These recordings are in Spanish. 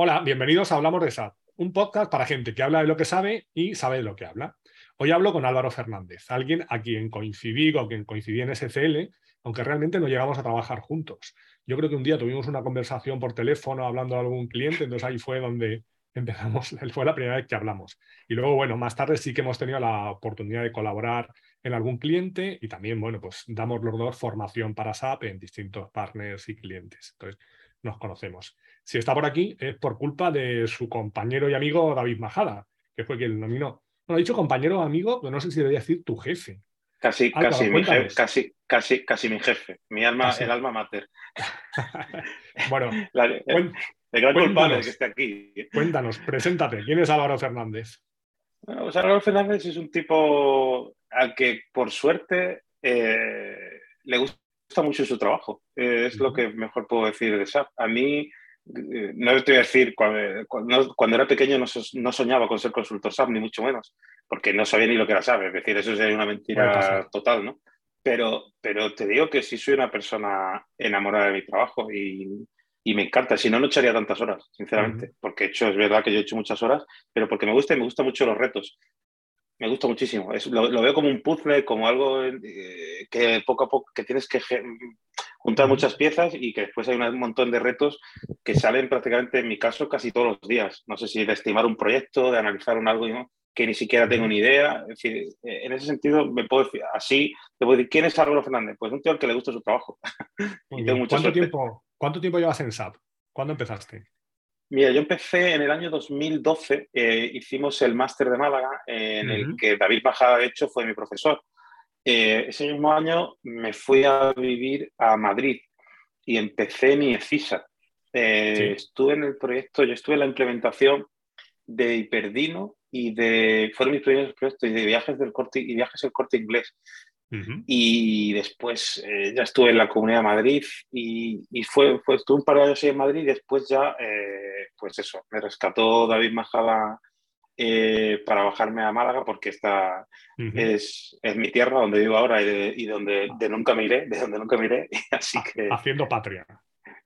Hola, bienvenidos a Hablamos de SAP, un podcast para gente que habla de lo que sabe y sabe de lo que habla. Hoy hablo con Álvaro Fernández, alguien a quien coincidí, con quien coincidí en SCL, aunque realmente no llegamos a trabajar juntos. Yo creo que un día tuvimos una conversación por teléfono hablando de algún cliente, entonces ahí fue donde empezamos, fue la primera vez que hablamos. Y luego, bueno, más tarde sí que hemos tenido la oportunidad de colaborar en algún cliente y también, bueno, pues damos los dos formación para SAP en distintos partners y clientes. Entonces, nos conocemos. Si está por aquí es por culpa de su compañero y amigo David Majada, que fue quien nominó. Bueno, ha dicho compañero o amigo, pero no sé si debería decir tu jefe. Casi, casi, mi jefe, casi, casi, casi mi jefe, mi alma, el alma mater. bueno, el, gran culpable que esté aquí. Cuéntanos, preséntate. ¿Quién es Álvaro Fernández? Bueno, pues Álvaro Fernández es un tipo al que, por suerte, eh, le gusta mucho su trabajo. Eh, es lo que mejor puedo decir de SAP. A mí, eh, no te voy a decir, cuando, cuando, era pequeño no, soñaba con ser consultor SAP, ni mucho menos, porque no sabía ni lo que era SAP. Es decir, eso sería una mentira total, ¿no? Pero, pero te digo que sí soy una persona enamorada de mi trabajo y, y me encanta. Si no, no echaría tantas horas, sinceramente, porque he hecho, es verdad que yo he hecho muchas horas, pero porque me gusta y me gustan mucho los retos me gusta muchísimo. lo, veo como un puzzle, como algo eh, que poco a poco que tienes que juntar muchas piezas y que después hay un montón de retos que salen prácticamente, en mi caso, casi todos los días. No sé si de estimar un proyecto, de analizar un algo que ni siquiera tengo ni idea. Es decir, eh, en ese sentido, me puedo decir, así, te puedo decir, ¿quién es Álvaro Fernández? Pues un tío al que le gusta su trabajo. ¿Cuánto, tiempo, ¿Cuánto tiempo llevas en SAP? ¿Cuándo empezaste? Mira, yo empecé en el año 2012, eh, hicimos el máster de Málaga, en el que David Bajada, de hecho, fue mi profesor. Eh, ese mismo año me fui a vivir a Madrid y empecé mi EFISA. Eh, estuve en el proyecto, yo estuve en la implementación de Hiperdino y de, fueron mis primeros proyectos de viajes del corte y viajes del corte inglés. Y después eh, ya estuve en la Comunidad de Madrid y, fue, fue, estuve un par de años en Madrid y después ya, eh, pues eso, me rescató David Majada eh, para bajarme a Málaga porque esta es, es, mi tierra donde vivo ahora y, donde de nunca me iré, de donde nunca me iré. Así que... Haciendo patria.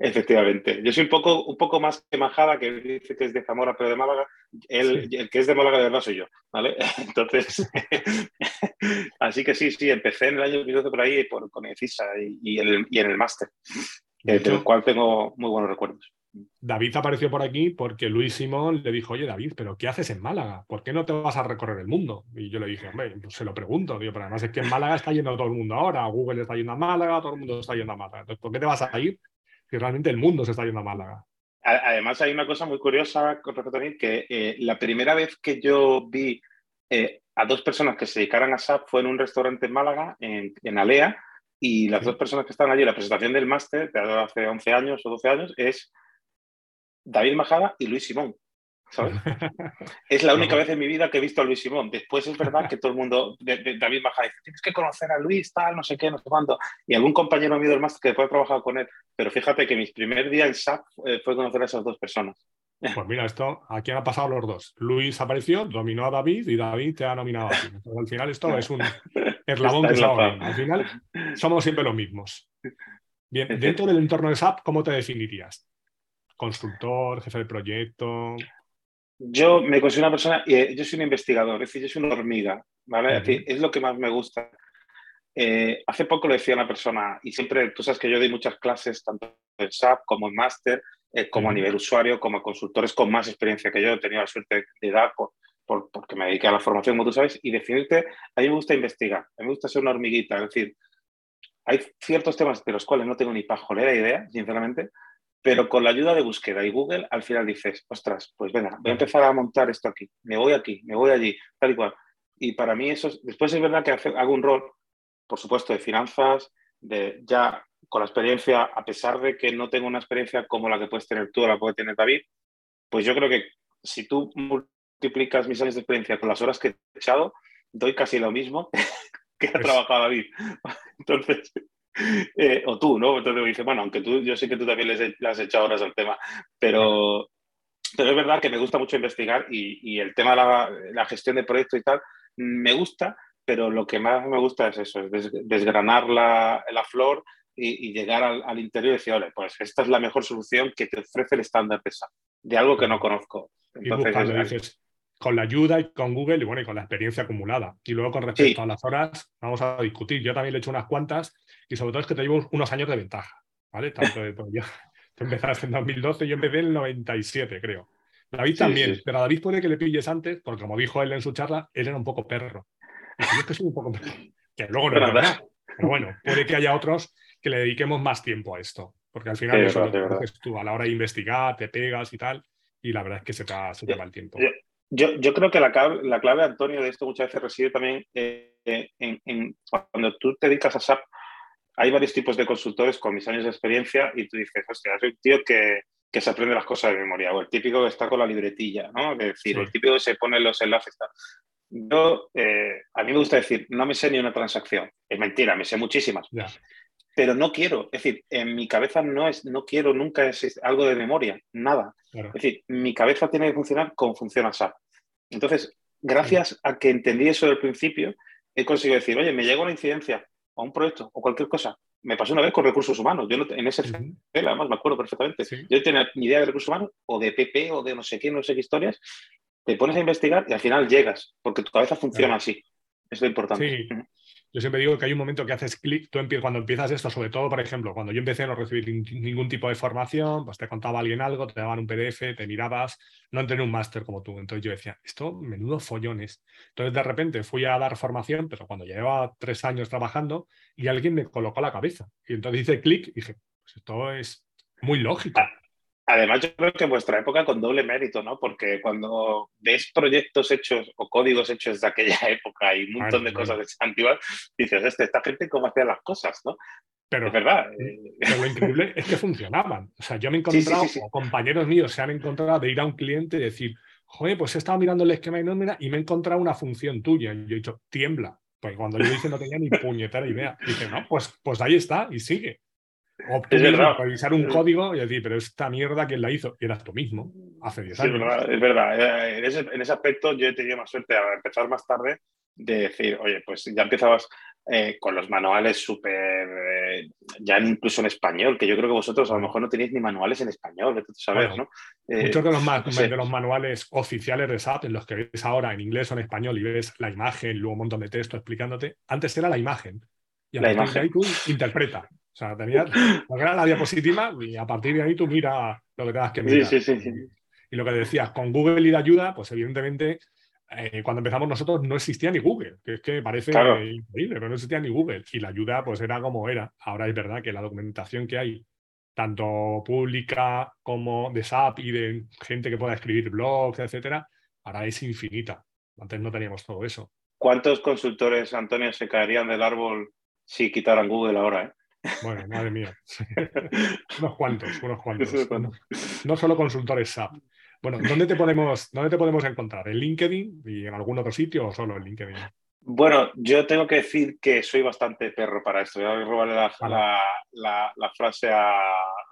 Efectivamente. Yo soy un poco, un poco más que Majada, que dice que es de Zamora, pero de Málaga. El, el que es de Málaga de verdad soy yo, ¿vale? Entonces, así que sí, sí, empecé en el año 2012 por ahí por, con EFISA y, y, el, y en el máster, eh, del cual tengo muy buenos recuerdos. David apareció por aquí porque Luis Simón le dijo, oye David, pero ¿qué haces en Málaga? ¿Por qué no te vas a recorrer el mundo? Y yo le dije, hombre, pues se lo pregunto, digo, pero además es que en Málaga está yendo todo el mundo ahora, Google está yendo a Málaga, todo el mundo está yendo a Málaga. Entonces, ¿por qué te vas a ir que realmente el mundo se está yendo a Málaga. Además, hay una cosa muy curiosa con respecto a mí, que eh, la primera vez que yo vi eh, a dos personas que se dedicaran a SAP fue en un restaurante en Málaga, en, Alea, y las dos personas que estaban allí, la presentación del máster, de hace 11 años o 12 años, es David Majada y Luis Simón. Es la única vez en mi vida que he visto a Luis Simón. Después es verdad que todo el mundo, David Majada dice, tienes que conocer a Luis, tal, no sé qué, no sé cuándo. Y algún compañero mío del máster que después he trabajado con él. Pero fíjate que mi primer día en SAP eh, fue conocer a esas dos personas. Pues mira, esto, aquí han pasado los dos. Luis apareció, dominó a David y David te ha nominado a ti. al final esto es un eslabón de Al final somos siempre los mismos. Bien, dentro del entorno de SAP, ¿cómo te definirías? ¿Consultor, jefe de proyecto? Yo me considero una persona, eh, yo soy un investigador, es decir, yo soy una hormiga, ¿vale? es, lo que más me gusta. Eh, hace poco le decía a una persona, y siempre, tú sabes que yo doy muchas clases, tanto en SAP como en máster, eh, como a nivel usuario, como a consultores con más experiencia que yo, he tenido la suerte de dar por, por, porque me dediqué a la formación, como tú sabes, y definirte, a mí me gusta investigar, a mí me gusta ser una hormiguita, es decir, hay ciertos temas de los cuales no tengo ni pajolera idea, sinceramente, pero con la ayuda de búsqueda y Google, al final dices, ostras, pues venga, voy a empezar a montar esto aquí, me voy aquí, me voy allí, tal y cual. Y para mí eso, después es verdad que hago un rol, por supuesto, de finanzas, de ya con la experiencia, a pesar de que no tengo una experiencia como la que puedes tener tú o la puede tener David, pues yo creo que si tú multiplicas mis años de experiencia con las horas que he echado, doy casi lo mismo que ha pues trabajado David. Entonces, eh, o tú, ¿no? Entonces me dice, bueno, aunque tú, yo sé que tú también le has echado horas al tema, pero, pero es verdad que me gusta mucho investigar y, el tema de la, gestión de proyectos y tal, me gusta, pero lo que más me gusta es eso, es desgranar la, flor y, llegar al, interior y decir, oye, pues esta es la mejor solución que te ofrece el estándar de SAP. de algo que no conozco. Entonces, con la ayuda y con Google y bueno, y con la experiencia acumulada. Y luego con respecto a las horas, vamos a discutir. Yo también le he hecho unas cuantas y sobre todo es que te llevo unos años de ventaja, ¿vale? Tanto de, yo, tú empezaste en 2012, yo empecé en el 97, creo. David también, pero a David puede que le pilles antes, porque como dijo él en su charla, él era un poco perro. Y yo es que soy un poco perro. Que luego no es verdad. Pero bueno, puede que haya otros que le dediquemos más tiempo a esto. Porque al final eso lo tú a la hora de investigar, te pegas y tal, y la verdad es que se te, se va el tiempo. Yo, yo, creo que la clave, la clave, Antonio, de esto muchas veces reside también eh, en, en, cuando tú te dedicas a SAP, hay varios tipos de consultores con mis años de experiencia y tú dices, hostia, soy un tío que, que se aprende las cosas de memoria, o el típico que está con la libretilla, ¿no? Es decir, el típico que se pone los enlaces. Yo, eh, a mí me gusta decir, no me sé ni una transacción. Es mentira, me sé muchísimas. Pero no quiero, es decir, en mi cabeza no es, no quiero nunca es algo de memoria, nada. Es decir, mi cabeza tiene que funcionar como funciona SAP. Entonces, gracias a que entendí eso del principio, he conseguido decir, oye, me llega una incidencia a un proyecto o cualquier cosa, me pasó una vez con recursos humanos. Yo en ese uh además me acuerdo perfectamente. Yo tenía ni idea de recursos humanos o de PP o de no sé qué, no sé qué historias. Te pones a investigar y al final llegas, porque tu cabeza funciona así. Es lo importante. Yo siempre digo que hay un momento que haces clic, tú cuando empiezas esto, sobre todo, por ejemplo, cuando yo empecé no recibí ningún tipo de formación, pues te contaba alguien algo, te daban un PDF, te mirabas, no tener un máster como tú. Entonces yo decía, esto menudo follones. Entonces de repente fui a dar formación, pero cuando llevaba tres años trabajando y alguien me colocó la cabeza. Y entonces hice clic y dije, pues esto es muy lógico. Además, yo creo que en vuestra época con doble mérito, ¿no? Porque cuando ves proyectos hechos o códigos hechos de aquella época y un montón de cosas antiguas, dices, este, esta gente cómo hacía las cosas, ¿no? Pero, es verdad. Eh. Pero lo increíble es que funcionaban. O sea, yo me he encontrado, o compañeros míos se han encontrado de ir a un cliente y decir, joder, pues he estado mirando el esquema y nómina y me he encontrado una función tuya. Y yo he dicho, tiembla. Pues cuando yo dije no tenía ni puñetera idea. Y dije, no, pues, pues ahí está y sigue. O tú revisar un código y decir, pero esta mierda, ¿quién la hizo? Y eras tú mismo, hace 10 años. es verdad. Eh, en ese, en ese, aspecto yo he tenido más suerte a empezar más tarde de decir, oye, pues ya empezabas eh, con los manuales súper, eh, ya incluso en español, que yo creo que vosotros a lo mejor no tenéis ni manuales en español, de sabes, ¿no? muchos de los, de los, manuales oficiales de SAP, en los que ves ahora en inglés o en español y ves la imagen, luego un montón de texto explicándote, antes era la imagen. Y a la imagen. ahí tú interpreta. O sea, tenías la diapositiva y a partir de ahí tú mira lo que tengas que mirar. Sí, sí, sí, y lo que decías, con Google y de ayuda, pues evidentemente eh, cuando empezamos nosotros no existía ni Google, que es que parece increíble, pero no existía ni Google. Y la ayuda pues era como era. Ahora es verdad que la documentación que hay, tanto pública como de SAP y de gente que pueda escribir blogs, etcétera, ahora es infinita. Antes no teníamos todo eso. ¿Cuántos consultores, Antonio, se caerían del árbol si quitaran Google ahora? Eh? Bueno, madre mía. unos cuantos, unos cuantos. No, solo consultores SAP. Bueno, ¿dónde te, podemos, ¿dónde te podemos encontrar? ¿En LinkedIn y en algún otro sitio o solo en LinkedIn? Bueno, yo tengo que decir que soy bastante perro para esto. Voy a robarle la, frase a,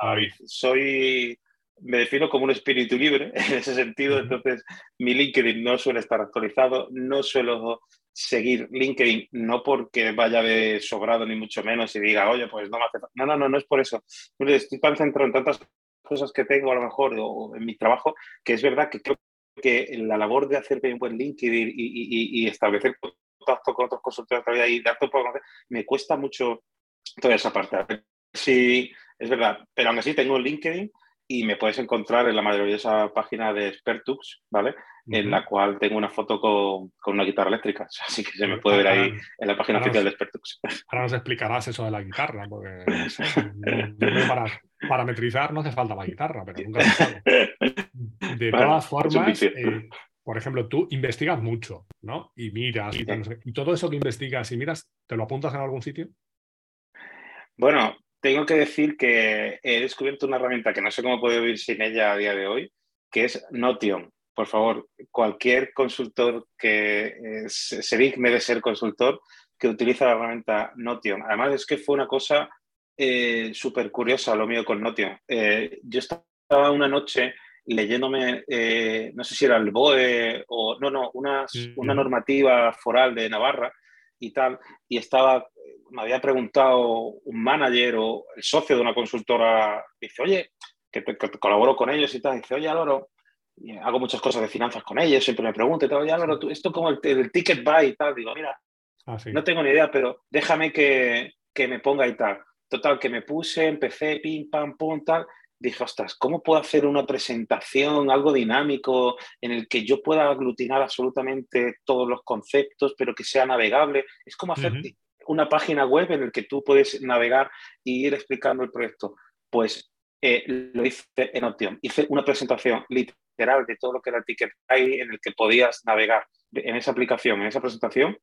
David. Soy, me defino como un espíritu libre en ese sentido, entonces mi LinkedIn no suele estar actualizado, no suelo seguir LinkedIn, no porque vaya de sobrado ni mucho menos y diga, oye, pues no me hace No, no, no, no es por eso. Estoy tan centrado en tantas cosas que tengo a lo mejor o en mi trabajo que es verdad que creo que la labor de hacer un buen LinkedIn y, establecer contacto con otros consultores y dar todo conocer, me cuesta mucho toda esa parte. Sí, es verdad, pero aún así tengo LinkedIn y me puedes encontrar en la maravillosa página de Spertux, ¿vale? En la cual tengo una foto con, una guitarra eléctrica, así que se me puede ver ahí en la página oficial de Spertux. Ahora nos explicarás eso de la guitarra, porque para parametrizar no hace falta la guitarra, pero nunca se sabe. De todas formas, eh, por ejemplo, tú investigas mucho, ¿no? Y miras, y, y todo eso que investigas y miras, ¿te lo apuntas en algún sitio? Bueno, tengo que decir que he descubierto una herramienta que no sé cómo puedo vivir sin ella a día de hoy, que es Notion. Por favor, cualquier consultor que eh, se digne de ser consultor, que utiliza la herramienta Notion. Además, es que fue una cosa eh, súper curiosa lo mío con Notion. Eh, yo estaba una noche leyéndome, no sé si era el BOE o no, no, una, una normativa foral de Navarra y tal, y estaba me había preguntado un manager o el socio de una consultora, dice, oye, que, colaboro con ellos y tal, dice, oye Álvaro, hago muchas cosas de finanzas con ellos, siempre me preguntan, y tal, oye Álvaro, esto como el, ticket buy y tal, digo, mira, ah, no tengo ni idea, pero déjame que, que me ponga y tal. Total, que me puse, empecé, pim, pam, pum, tal, dije, ostras, ¿cómo puedo hacer una presentación, algo dinámico, en el que yo pueda aglutinar absolutamente todos los conceptos, pero que sea navegable? Es como hacer una página web en la que tú puedes navegar y ir explicando el proyecto. Pues eh, lo hice en Option. Hice una presentación literal de todo lo que era el ticket ahí en el que podías navegar en esa aplicación, en esa presentación,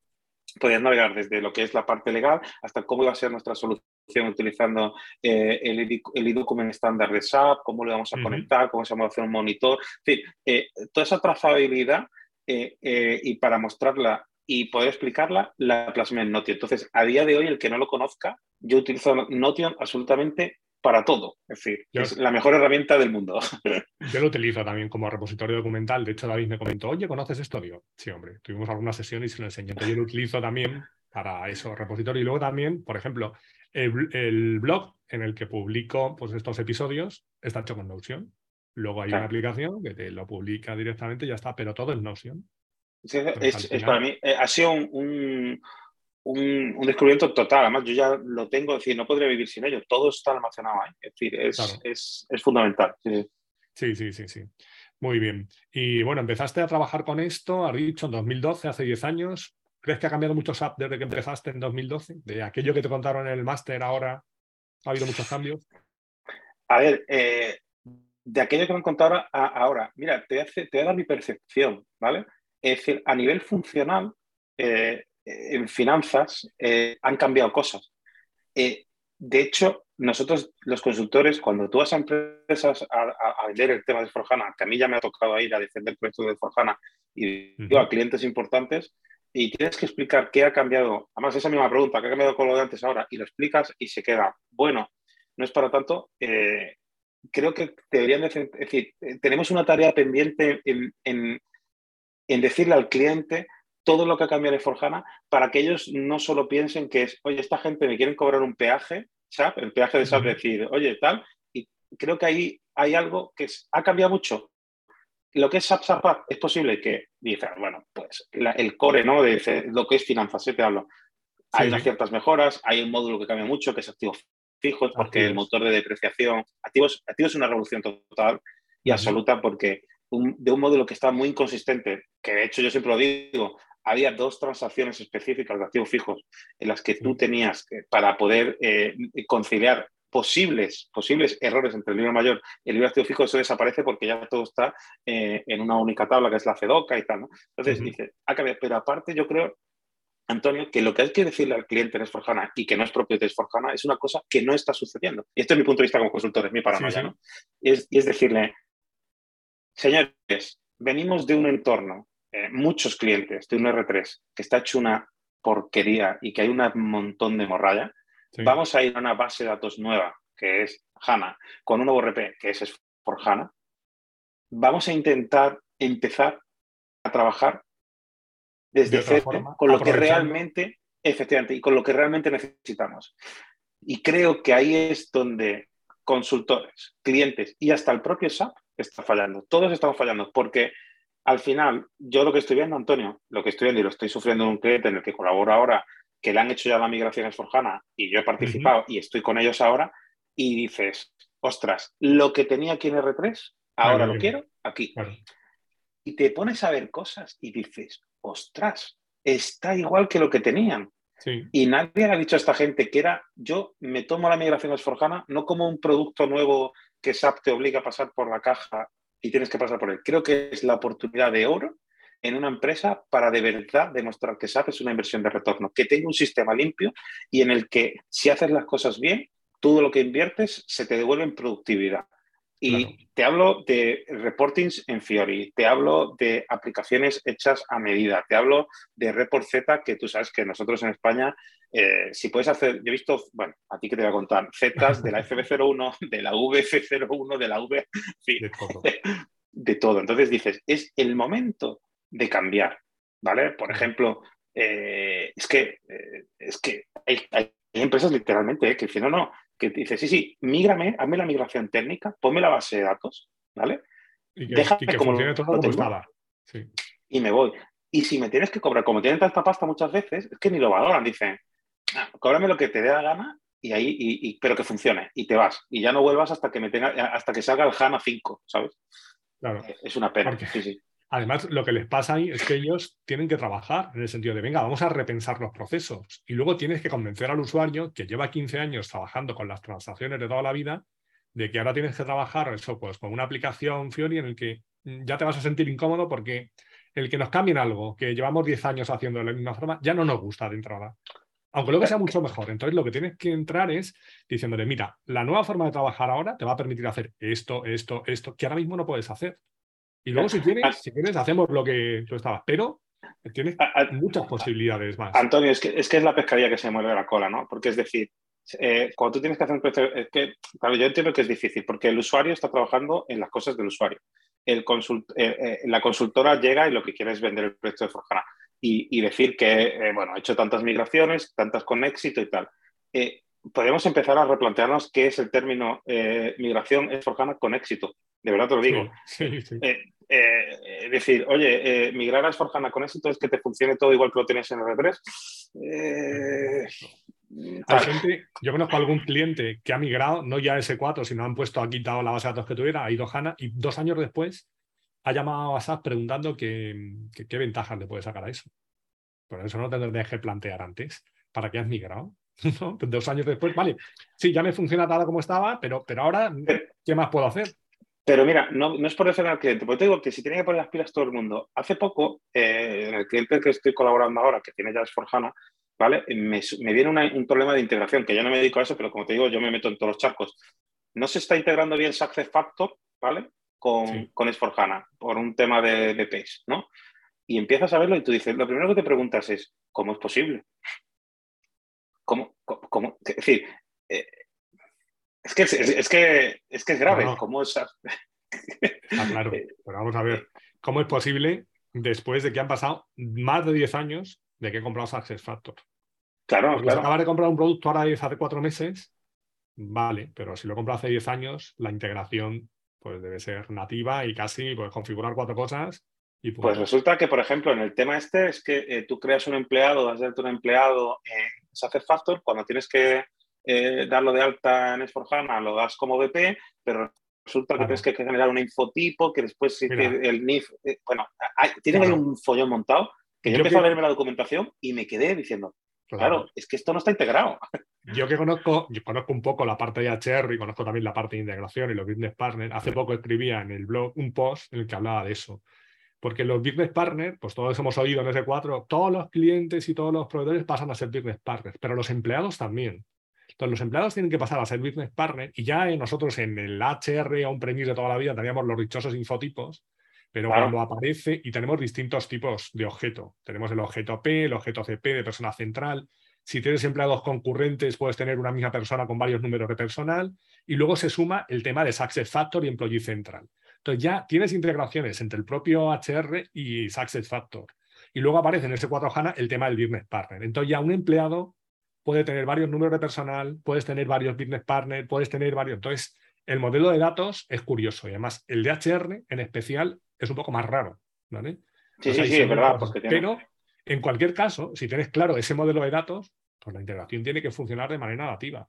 podías navegar desde lo que es la parte legal hasta cómo iba a ser nuestra solución utilizando eh, el, el document estándar de SAP, cómo lo vamos a conectar, cómo se va a hacer un monitor, en fin, eh, toda esa trazabilidad y para mostrarla y poder explicarla, la plasmé en Notion. Entonces, a día de hoy, el que no lo conozca, yo utilizo Notion absolutamente para todo. Es decir, es la mejor herramienta del mundo. Yo lo utilizo también como repositorio documental. De hecho, David me comentó, oye, ¿conoces esto? Digo, sí, hombre, tuvimos alguna sesión y se lo enseñé. Entonces, yo lo utilizo también para eso, repositorio. Y luego también, por ejemplo, el, blog en el que publico pues, estos episodios está hecho con Notion. Luego hay una aplicación que te lo publica directamente y ya está, pero todo en Notion. Es, para mí, eh, ha sido un un, descubrimiento total. Además, yo ya lo tengo, es decir, no podría vivir sin ello. Todo está almacenado ahí. Es decir, es, fundamental. Sí. sí, sí, sí, Muy bien. Y bueno, empezaste a trabajar con esto, has dicho, en 2012, hace 10 años. ¿Crees que ha cambiado mucho SAP desde que empezaste en 2012? De aquello que te contaron en el máster ahora, ¿ha habido muchos cambios? A ver, eh, de aquello que me han contado ahora, mira, te, hace, te voy a dar mi percepción, ¿vale? Es decir, a nivel funcional, eh, en finanzas eh, han cambiado cosas. Eh, de hecho, nosotros los consultores, cuando tú vas a empresas a, vender el tema de Forjana, que a mí ya me ha tocado ir a defender proyectos de Forjana y digo a clientes importantes, y tienes que explicar qué ha cambiado, además esa misma pregunta, qué ha cambiado con lo de antes ahora, y lo explicas y se queda, bueno, no es para tanto, eh, creo que deberían decir, es decir, tenemos una tarea pendiente en, en decirle al cliente todo lo que ha cambiado en Forjana para que ellos no solo piensen que es, oye, esta gente me quieren cobrar un peaje, SAP, el peaje de SAP, decir, oye, tal, y creo que ahí hay algo que ha cambiado mucho. Lo que es SAP SAP es posible que dice, bueno, pues el core, ¿no? De lo que es finanzas, ¿eh? te hablo. Hay unas ciertas mejoras, hay un módulo que cambia mucho, que es activos fijos, porque el motor de depreciación, activos, activos es una revolución total y absoluta porque de un módulo que está muy inconsistente, que de hecho yo siempre lo digo, había dos transacciones específicas de activos fijos en las que tú tenías para poder eh, conciliar posibles, posibles errores entre el libro mayor y el libro activo fijo, eso desaparece porque ya todo está eh, en una única tabla que es la CEDOCA y tal. ¿no? Entonces, dice, ah, pero aparte yo creo, Antonio, que lo que hay que decirle al cliente en Esforjana y que no es propio de Esforjana es una cosa que no está sucediendo. Y esto es mi punto de vista como consultor, es mi paranoia, ¿no? es, y es decirle, señores, venimos de un entorno eh, muchos clientes de un R3 que está hecho una porquería y que hay un montón de morralla, vamos a ir a una base de datos nueva, que es HANA, con un nuevo RP, que es por HANA. Vamos a intentar empezar a trabajar desde cero con lo que realmente, efectivamente, y con lo que realmente necesitamos. Y creo que ahí es donde consultores, clientes y hasta el propio SAP está fallando. Todos estamos fallando porque al final, yo lo que estoy viendo, Antonio, lo que estoy viendo y lo estoy sufriendo en un cliente en el que colaboro ahora, que le han hecho ya la migración a Esforjana y yo he participado y estoy con ellos ahora, y dices, ostras, lo que tenía aquí en R3, ahora lo quiero aquí. Y te pones a ver cosas y dices, ostras, está igual que lo que tenían. Y nadie ha dicho a esta gente que era, yo me tomo la migración a Esforjana no como un producto nuevo que SAP te obliga a pasar por la caja y tienes que pasar por él. Creo que es la oportunidad de oro en una empresa para de verdad demostrar que SAP es una inversión de retorno, que tenga un sistema limpio y en el que si haces las cosas bien, todo lo que inviertes se te devuelve en productividad. Y te hablo de reportings en Fiori, te hablo de aplicaciones hechas a medida, te hablo de Report Z, que tú sabes que nosotros en España, eh, si puedes hacer, yo he visto, bueno, a ti que te voy a contar, Zetas de la FB01, de la VF01, de la V, de, todo. de todo. Entonces dices, es el momento de cambiar, ¿vale? Por ejemplo, eh, es que, eh, es que hay, empresas literalmente que dicen, no, no, que dice, sí, sí, mígrame, hazme la migración técnica, ponme la base de datos, ¿vale? Y que, y que funcione todo como estaba. Sí. Y me voy. Y si me tienes que cobrar, como tienen tanta pasta muchas veces, es que ni lo valoran, dicen, ah, cóbrame lo que te dé la gana y ahí, y, pero que funcione, y te vas. Y ya no vuelvas hasta que me tenga, hasta que salga el HANA 5, ¿sabes? Claro. Es una pena. sí, sí. Además, lo que les pasa ahí es que ellos tienen que trabajar en el sentido de, venga, vamos a repensar los procesos. Y luego tienes que convencer al usuario que lleva 15 años trabajando con las transacciones de toda la vida, de que ahora tienes que trabajar eso, pues, con una aplicación Fiori en el que ya te vas a sentir incómodo porque el que nos cambien algo que llevamos 10 años haciendo de la misma forma ya no nos gusta de entrada. Aunque luego sea mucho mejor. Entonces, lo que tienes que entrar es diciéndole, mira, la nueva forma de trabajar ahora te va a permitir hacer esto, esto, esto, que ahora mismo no puedes hacer. Y luego, si quieres, si quieres, hacemos lo que tú estabas. Pero tienes muchas posibilidades más. Antonio, es que, es que es la pescadilla que se mueve la cola, ¿no? Porque es decir, eh, cuando tú tienes que hacer un proceso, es que, claro, yo entiendo que es difícil, porque el usuario está trabajando en las cosas del usuario. El consult, eh, eh, la consultora llega y lo que quiere es vender el proyecto de Forjana y, y decir que, bueno, he hecho tantas migraciones, tantas con éxito y tal. Podemos empezar a replantearnos qué es el término migración es Forjana con éxito. De verdad te lo digo. Sí, sí, eh, decir, oye, eh, migrar a Esforjana con éxito es que te funcione todo igual que lo tienes en R3. Eh, Hay gente, yo conozco a algún cliente que ha migrado, no ya a S4, sino han puesto, ha quitado la base de datos que tuviera, ha ido HANA y dos años después ha llamado a SAP preguntando qué ventajas le puede sacar a eso. Por eso no te que plantear antes. ¿Para qué has migrado? Dos años después, vale, sí, ya me funciona tal como estaba, pero, pero ahora, ¿qué más puedo hacer? Pero mira, no, es por defender al cliente, porque te digo que si tiene que poner las pilas todo el mundo. Hace poco, eh, en el cliente que estoy colaborando ahora, que tiene ya Forjana, ¿vale? Me, viene un problema de integración, que yo no me dedico a eso, pero como te digo, yo me meto en todos los charcos. No se está integrando bien Success Factor, ¿vale? Con, con S4HANA, por un tema de, de pace, ¿no? Y empiezas a verlo y tú dices, lo primero que te preguntas es, ¿cómo es posible? ¿Cómo? cómo? Es decir, eh, es que es, que, es, que es grave. ¿Cómo es? Ah, claro, pero vamos a ver. ¿Cómo es posible después de que han pasado más de 10 años de que he comprado Success Factor? Claro, claro. Acabas de comprar un producto ahora hace cuatro meses, vale, pero si lo he comprado hace 10 años, la integración pues debe ser nativa y casi puedes configurar cuatro cosas. Y pues resulta que, por ejemplo, en el tema este es que eh, tú creas un empleado, das de un empleado en Success Factor, cuando tienes que eh, darlo de alta en S4HANA, lo das como BP, pero resulta que tienes que generar un infotipo, que después el NIF, eh, bueno, hay, tienen ahí un follón montado, que yo, empecé a verme la documentación y me quedé diciendo, claro. es que esto no está integrado. Yo que conozco, yo conozco un poco la parte de HR y conozco también la parte de integración y los business partners, hace poco escribía en el blog un post en el que hablaba de eso. Porque los business partners, pues todos hemos oído en ese 4, todos los clientes y todos los proveedores pasan a ser business partners, pero los empleados también. Entonces, los empleados tienen que pasar a ser business partner y ya nosotros en el HR o un premis de toda la vida teníamos los dichosos infotipos, pero cuando aparece y tenemos distintos tipos de objeto. Tenemos el objeto P, el objeto CP de persona central. Si tienes empleados concurrentes, puedes tener una misma persona con varios números de personal. Y luego se suma el tema de Success Factor y Employee Central. Entonces ya tienes integraciones entre el propio HR y Success Factor. Y luego aparece en ese 4 HANA el tema del business partner. Entonces ya un empleado puede tener varios números de personal, puedes tener varios business partners, puedes tener varios. Entonces, el modelo de datos es curioso y además el de HR en especial es un poco más raro. ¿vale? Sí, sí, sí, es verdad. Pero en cualquier caso, si tienes claro ese modelo de datos, pues la integración tiene que funcionar de manera nativa.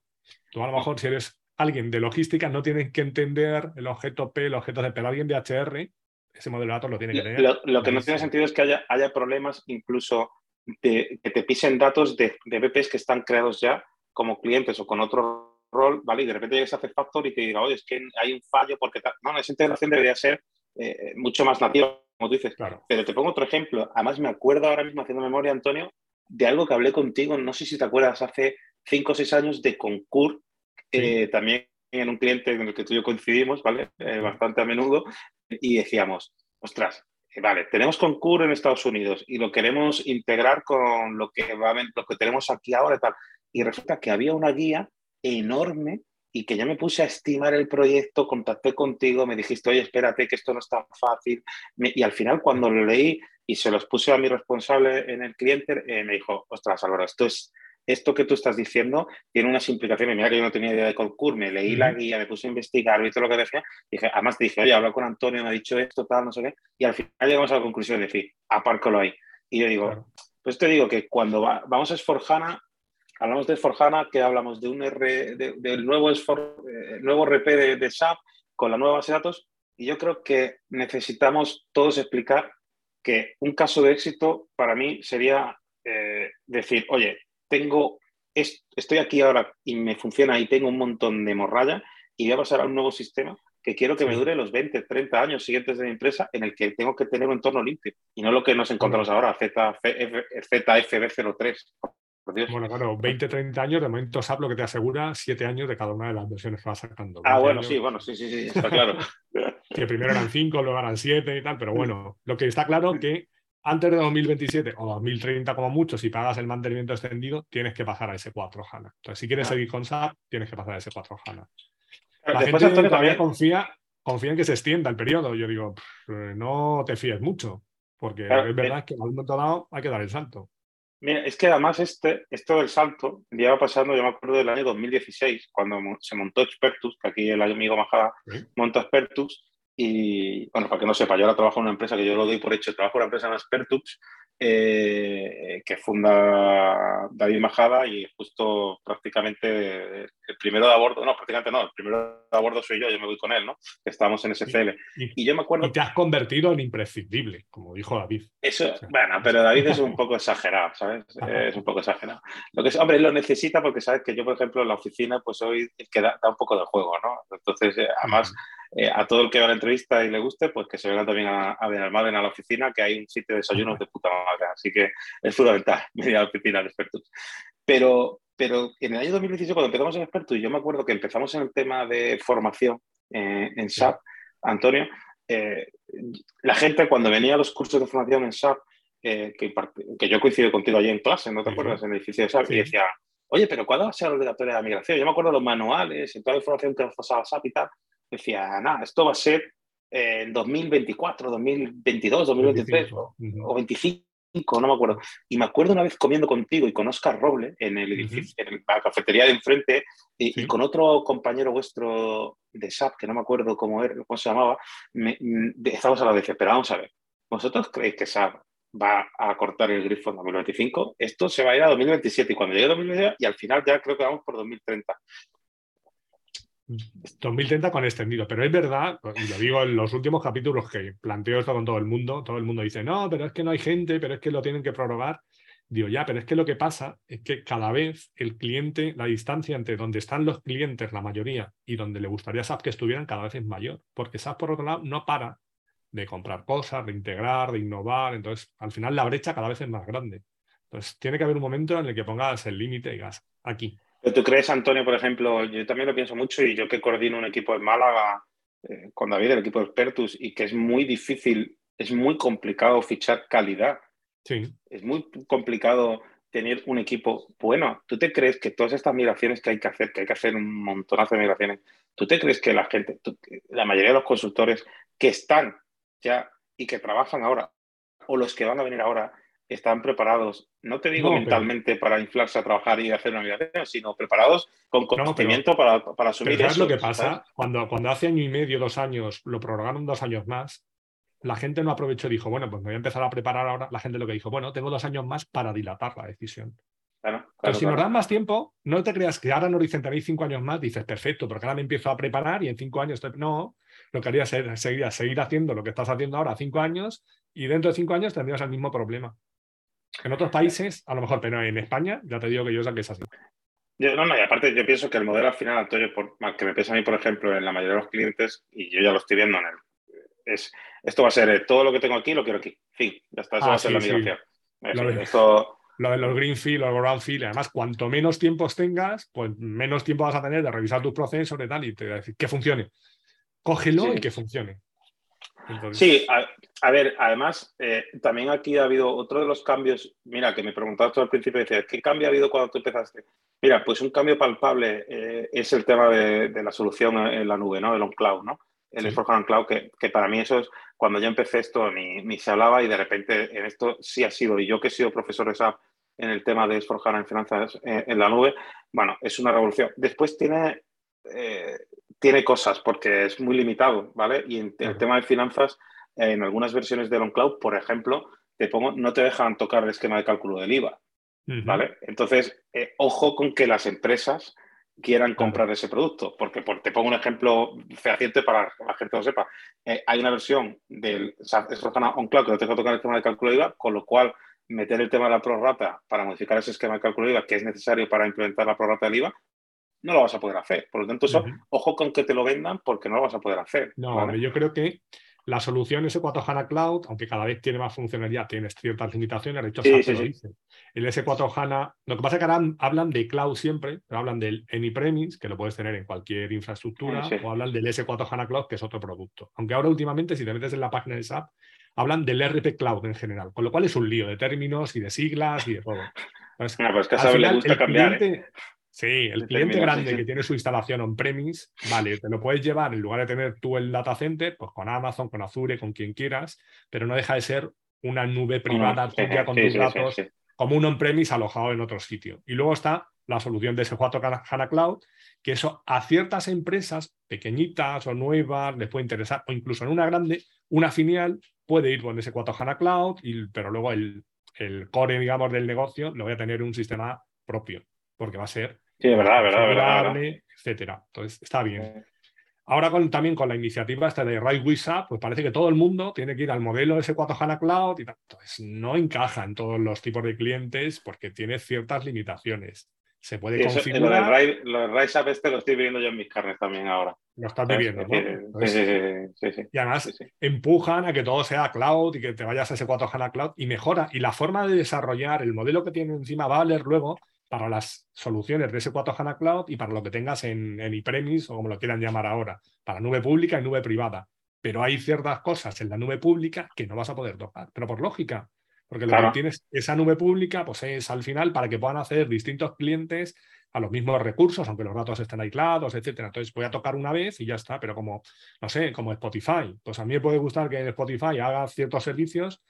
Tú a lo mejor si eres alguien de logística no tienes que entender el objeto P, el objeto C, pero alguien de HR, ese modelo de datos lo tiene que tener. Lo, que no tiene sentido es que haya, haya problemas incluso que te pisen datos de, de BPs que están creados ya como clientes o con otro rol, ¿vale? Y de repente llegues a hacer Factor y te diga, oye, es que hay un fallo porque... No, esa integración debería ser eh, mucho más nativa, como tú dices. Claro. Pero te pongo otro ejemplo. Además, me acuerdo ahora mismo, haciendo memoria, Antonio, de algo que hablé contigo, no sé si te acuerdas, hace cinco o seis años de Concur, eh, también en un cliente en el que tú y yo coincidimos, ¿vale? Eh, bastante a menudo, y decíamos, ostras, vale, tenemos Concur en Estados Unidos y lo queremos integrar con lo que, va, lo que tenemos aquí ahora y tal. Y resulta que había una guía enorme y que ya me puse a estimar el proyecto, contacté contigo, me dijiste, oye, espérate, que esto no es tan fácil. y al final, cuando lo leí y se los puse a mi responsable en el cliente, eh, me dijo, ostras, Álvaro, esto es, esto que tú estás diciendo tiene unas implicaciones. Mira que yo no tenía idea de concurso, me leí la guía, me puse a investigar, vi todo lo que decía. Dije, además dije, oye, hablo con Antonio, me ha dicho esto, tal, no sé qué. Y al final llegamos a la conclusión de decir, apárcalo ahí. Y yo digo, pues te digo que cuando vamos a Esforjana, hablamos de Esforjana, que hablamos de un R, del nuevo, Esfor, eh, nuevo RP de, de SAP con la nueva base de datos, y yo creo que necesitamos todos explicar que un caso de éxito para mí sería eh, decir, oye, tengo, estoy aquí ahora y me funciona y tengo un montón de morralla y voy a pasar a un nuevo sistema que quiero que me dure los 20, 30 años siguientes de mi empresa en el que tengo que tener un entorno limpio y no lo que nos encontramos ahora, ZFB03. Bueno, claro, 20, 30 años, de momento SAP lo que te asegura 7 años de cada una de las versiones que vas sacando. Ah, bueno, sí, bueno, sí, sí, sí, está claro. que primero eran 5, luego eran 7 y tal, pero bueno, lo que está claro que antes de 2027 o 2030 como mucho, si pagas el mantenimiento extendido, tienes que pasar a ese 4 HANA. Entonces, si quieres ah. seguir con SAP, tienes que pasar a ese 4 HANA. La gente todavía confía, confía en que se extienda el periodo. Yo digo, no te fíes mucho, porque es verdad que en algún momento dado hay que dar el salto. Mira, es que además este, esto del salto lleva pasando, yo me acuerdo del año 2016, cuando se montó Expertus, que aquí el amigo Majada montó Expertus, y bueno, para que no sepa, yo ahora trabajo en una empresa que yo lo doy por hecho, trabajo en una empresa en Expertux, eh, que funda David Majada y justo prácticamente el primero de abordo, no, prácticamente no, el primero de abordo soy yo, yo me voy con él, ¿no? Que estamos en SCL. Y, yo me acuerdo... Y te has convertido en imprescindible, como dijo David. Eso, bueno, pero David es un poco exagerado, ¿sabes? Es un poco exagerado. Lo que es, hombre, lo necesita porque sabes que yo, por ejemplo, en la oficina, pues hoy que da, un poco de juego, ¿no? Entonces, eh, además... Eh, a todo el que va a la entrevista y le guste, pues que se venga también a, a Benalmádena a la oficina, que hay un sitio de desayunos de puta madre. Así que es fundamental venir a la oficina de expertos. Pero, pero en el año 2016, cuando empezamos en expertos, y yo me acuerdo que empezamos en el tema de formación eh, en SAP, Antonio, eh, la gente cuando venía a los cursos de formación en SAP, que, que, yo coincido contigo allí en clase, ¿no te acuerdas? En el edificio de SAP, y decía, oye, pero ¿cuándo va a ser obligatoria la migración? Yo me acuerdo los manuales y toda la información que nos pasaba SAP y tal, decía, nada, esto va a ser en 2024, 2022, 2023 o, 25, no me acuerdo. Y me acuerdo una vez comiendo contigo y con Oscar Roble en, el edificio, en la cafetería de enfrente y, con otro compañero vuestro de SAP, que no me acuerdo cómo, era, cómo se llamaba, me, estábamos a la vez, pero vamos a ver, ¿vosotros creéis que SAP va a cortar el grifo en 2025? Esto se va a ir a 2027 y cuando llegue 2027 y al final ya creo que vamos por 2030. 2030 con extendido, pero es verdad, y lo digo en los últimos capítulos que planteo esto con todo el mundo, todo el mundo dice, no, pero es que no hay gente, pero es que lo tienen que prorrogar. Digo, ya, pero es que lo que pasa es que cada vez el cliente, la distancia entre donde están los clientes, la mayoría, y donde le gustaría SAP que estuvieran, cada vez es mayor, porque SAP, por otro lado, no para de comprar cosas, de integrar, de innovar, entonces al final la brecha cada vez es más grande. Entonces tiene que haber un momento en el que pongas el límite y digas, aquí, ¿Tú crees, Antonio, por ejemplo, yo también lo pienso mucho y yo que coordino un equipo en Málaga eh, con David, el equipo de Expertus, y que es muy difícil, es muy complicado fichar calidad. Sí. Es muy complicado tener un equipo bueno. ¿Tú te crees que todas estas migraciones que hay que hacer, que hay que hacer un montonazo de migraciones, ¿tú te crees que la gente, la mayoría de los consultores que están ya y que trabajan ahora, o los que van a venir ahora, están preparados, no te digo mentalmente para inflarse a trabajar y hacer una migración, sino preparados con conocimiento para, para, asumir ¿sabes lo que pasa? Cuando, cuando hace año y medio, dos años, lo prorrogaron dos años más, la gente no aprovechó y dijo, bueno, pues me voy a empezar a preparar ahora. La gente lo que dijo, bueno, tengo dos años más para dilatar la decisión. Claro, Pero si nos dan más tiempo, no te creas que ahora no dicen tenéis cinco años más, dices, perfecto, porque ahora me empiezo a preparar y en cinco años. No, lo que haría sería seguir haciendo lo que estás haciendo ahora cinco años y dentro de cinco años tendrías el mismo problema. En otros países, a lo mejor, pero en España, ya te digo que yo sé que es así. no, no, y aparte yo pienso que el modelo al final, Antonio, por, que me pesa a mí, por ejemplo, en la mayoría de los clientes, y yo ya lo estoy viendo en el, es, esto va a ser eh, todo lo que tengo aquí, lo quiero aquí. Fin, ya está, eso ah, va a ser la migración. Lo, de, esto... lo, de, los greenfield, los brownfield, además, cuanto menos tiempos tengas, pues menos tiempo vas a tener de revisar tus procesos y tal, y te voy a decir que funcione. Cógelo y que funcione. Sí, a, ver, además, eh, también aquí ha habido otro de los cambios, mira, que me preguntabas al principio, decías, ¿qué cambio ha habido cuando tú empezaste? Mira, pues un cambio palpable eh, es el tema de, la solución en la nube, ¿no? El on-cloud, ¿no? El sí. cloud que, que, para mí eso es, cuando yo empecé esto ni, ni, se hablaba y de repente en esto sí ha sido, y yo que he sido profesor de SAP en el tema de Esforjana en finanzas eh, en la nube, bueno, es una revolución. Después tiene, tiene cosas porque es muy limitado, ¿vale? Y en el tema de finanzas, en algunas versiones de OnCloud, por ejemplo, te pongo, no te dejan tocar el esquema de cálculo del IVA, ¿vale? Entonces, eh, ojo con que las empresas quieran comprar ese producto, porque te pongo un ejemplo fehaciente para que la gente lo sepa. hay una versión del SAP OnCloud que no te deja tocar el esquema de cálculo del IVA, con lo cual meter el tema de la prorrata para modificar ese esquema de cálculo IVA que es necesario para implementar la prorrata del IVA, no lo vas a poder hacer. Por lo tanto, eso, ojo con que te lo vendan porque no lo vas a poder hacer. No, yo creo que la solución S4 HANA Cloud, aunque cada vez tiene más funcionalidad, tiene ciertas limitaciones, de hecho, sí, lo dice. El S4 HANA, lo que pasa es que ahora hablan de cloud siempre, pero hablan del AnyPremise, que lo puedes tener en cualquier infraestructura, o hablan del S4 HANA Cloud, que es otro producto. Aunque ahora últimamente, si te metes en la página de SAP, hablan del RP Cloud en general, con lo cual es un lío de términos y de siglas y de todo. pues que a le gusta cambiar. ¿eh? Sí, el cliente grande que tiene su instalación on-premise, vale, te lo puedes llevar en lugar de tener tú el data center, pues con Amazon, con Azure, con quien quieras, pero no deja de ser una nube privada tuya con tus datos, como un on-premise alojado en otro sitio. Y luego está la solución de ese 4 HANA Cloud, que eso a ciertas empresas pequeñitas o nuevas les puede interesar, o incluso en una grande, una filial puede ir con ese 4 HANA Cloud, y, pero luego el, el, core, digamos, del negocio lo voy a tener un sistema propio, porque va a ser sí, verdad, verdad, verdad, etcétera. Entonces, está bien. Ahora con, también con la iniciativa esta de Right pues parece que todo el mundo tiene que ir al modelo S4 HANA Cloud y tal. Entonces, no encaja en todos los tipos de clientes porque tiene ciertas limitaciones se puede configurar. lo de Rise Up este lo estoy viviendo yo en mis carnes también ahora. Lo estás viviendo, ¿no? sí, sí, sí, y además empujan a que todo sea cloud y que te vayas a ese 4 HANA Cloud y mejora. Y la forma de desarrollar el modelo que tiene encima va a valer luego para las soluciones de ese 4 HANA Cloud y para lo que tengas en, en e-premise o como lo quieran llamar ahora, para nube pública y nube privada. Pero hay ciertas cosas en la nube pública que no vas a poder tocar, pero por lógica. Porque lo que tienes, esa nube pública, pues es al final para que puedan hacer distintos clientes a los mismos recursos, aunque los datos estén aislados, etcétera. Entonces voy a tocar una vez y ya está, pero como, no sé, como Spotify. Pues a mí me puede gustar que Spotify haga ciertos servicios,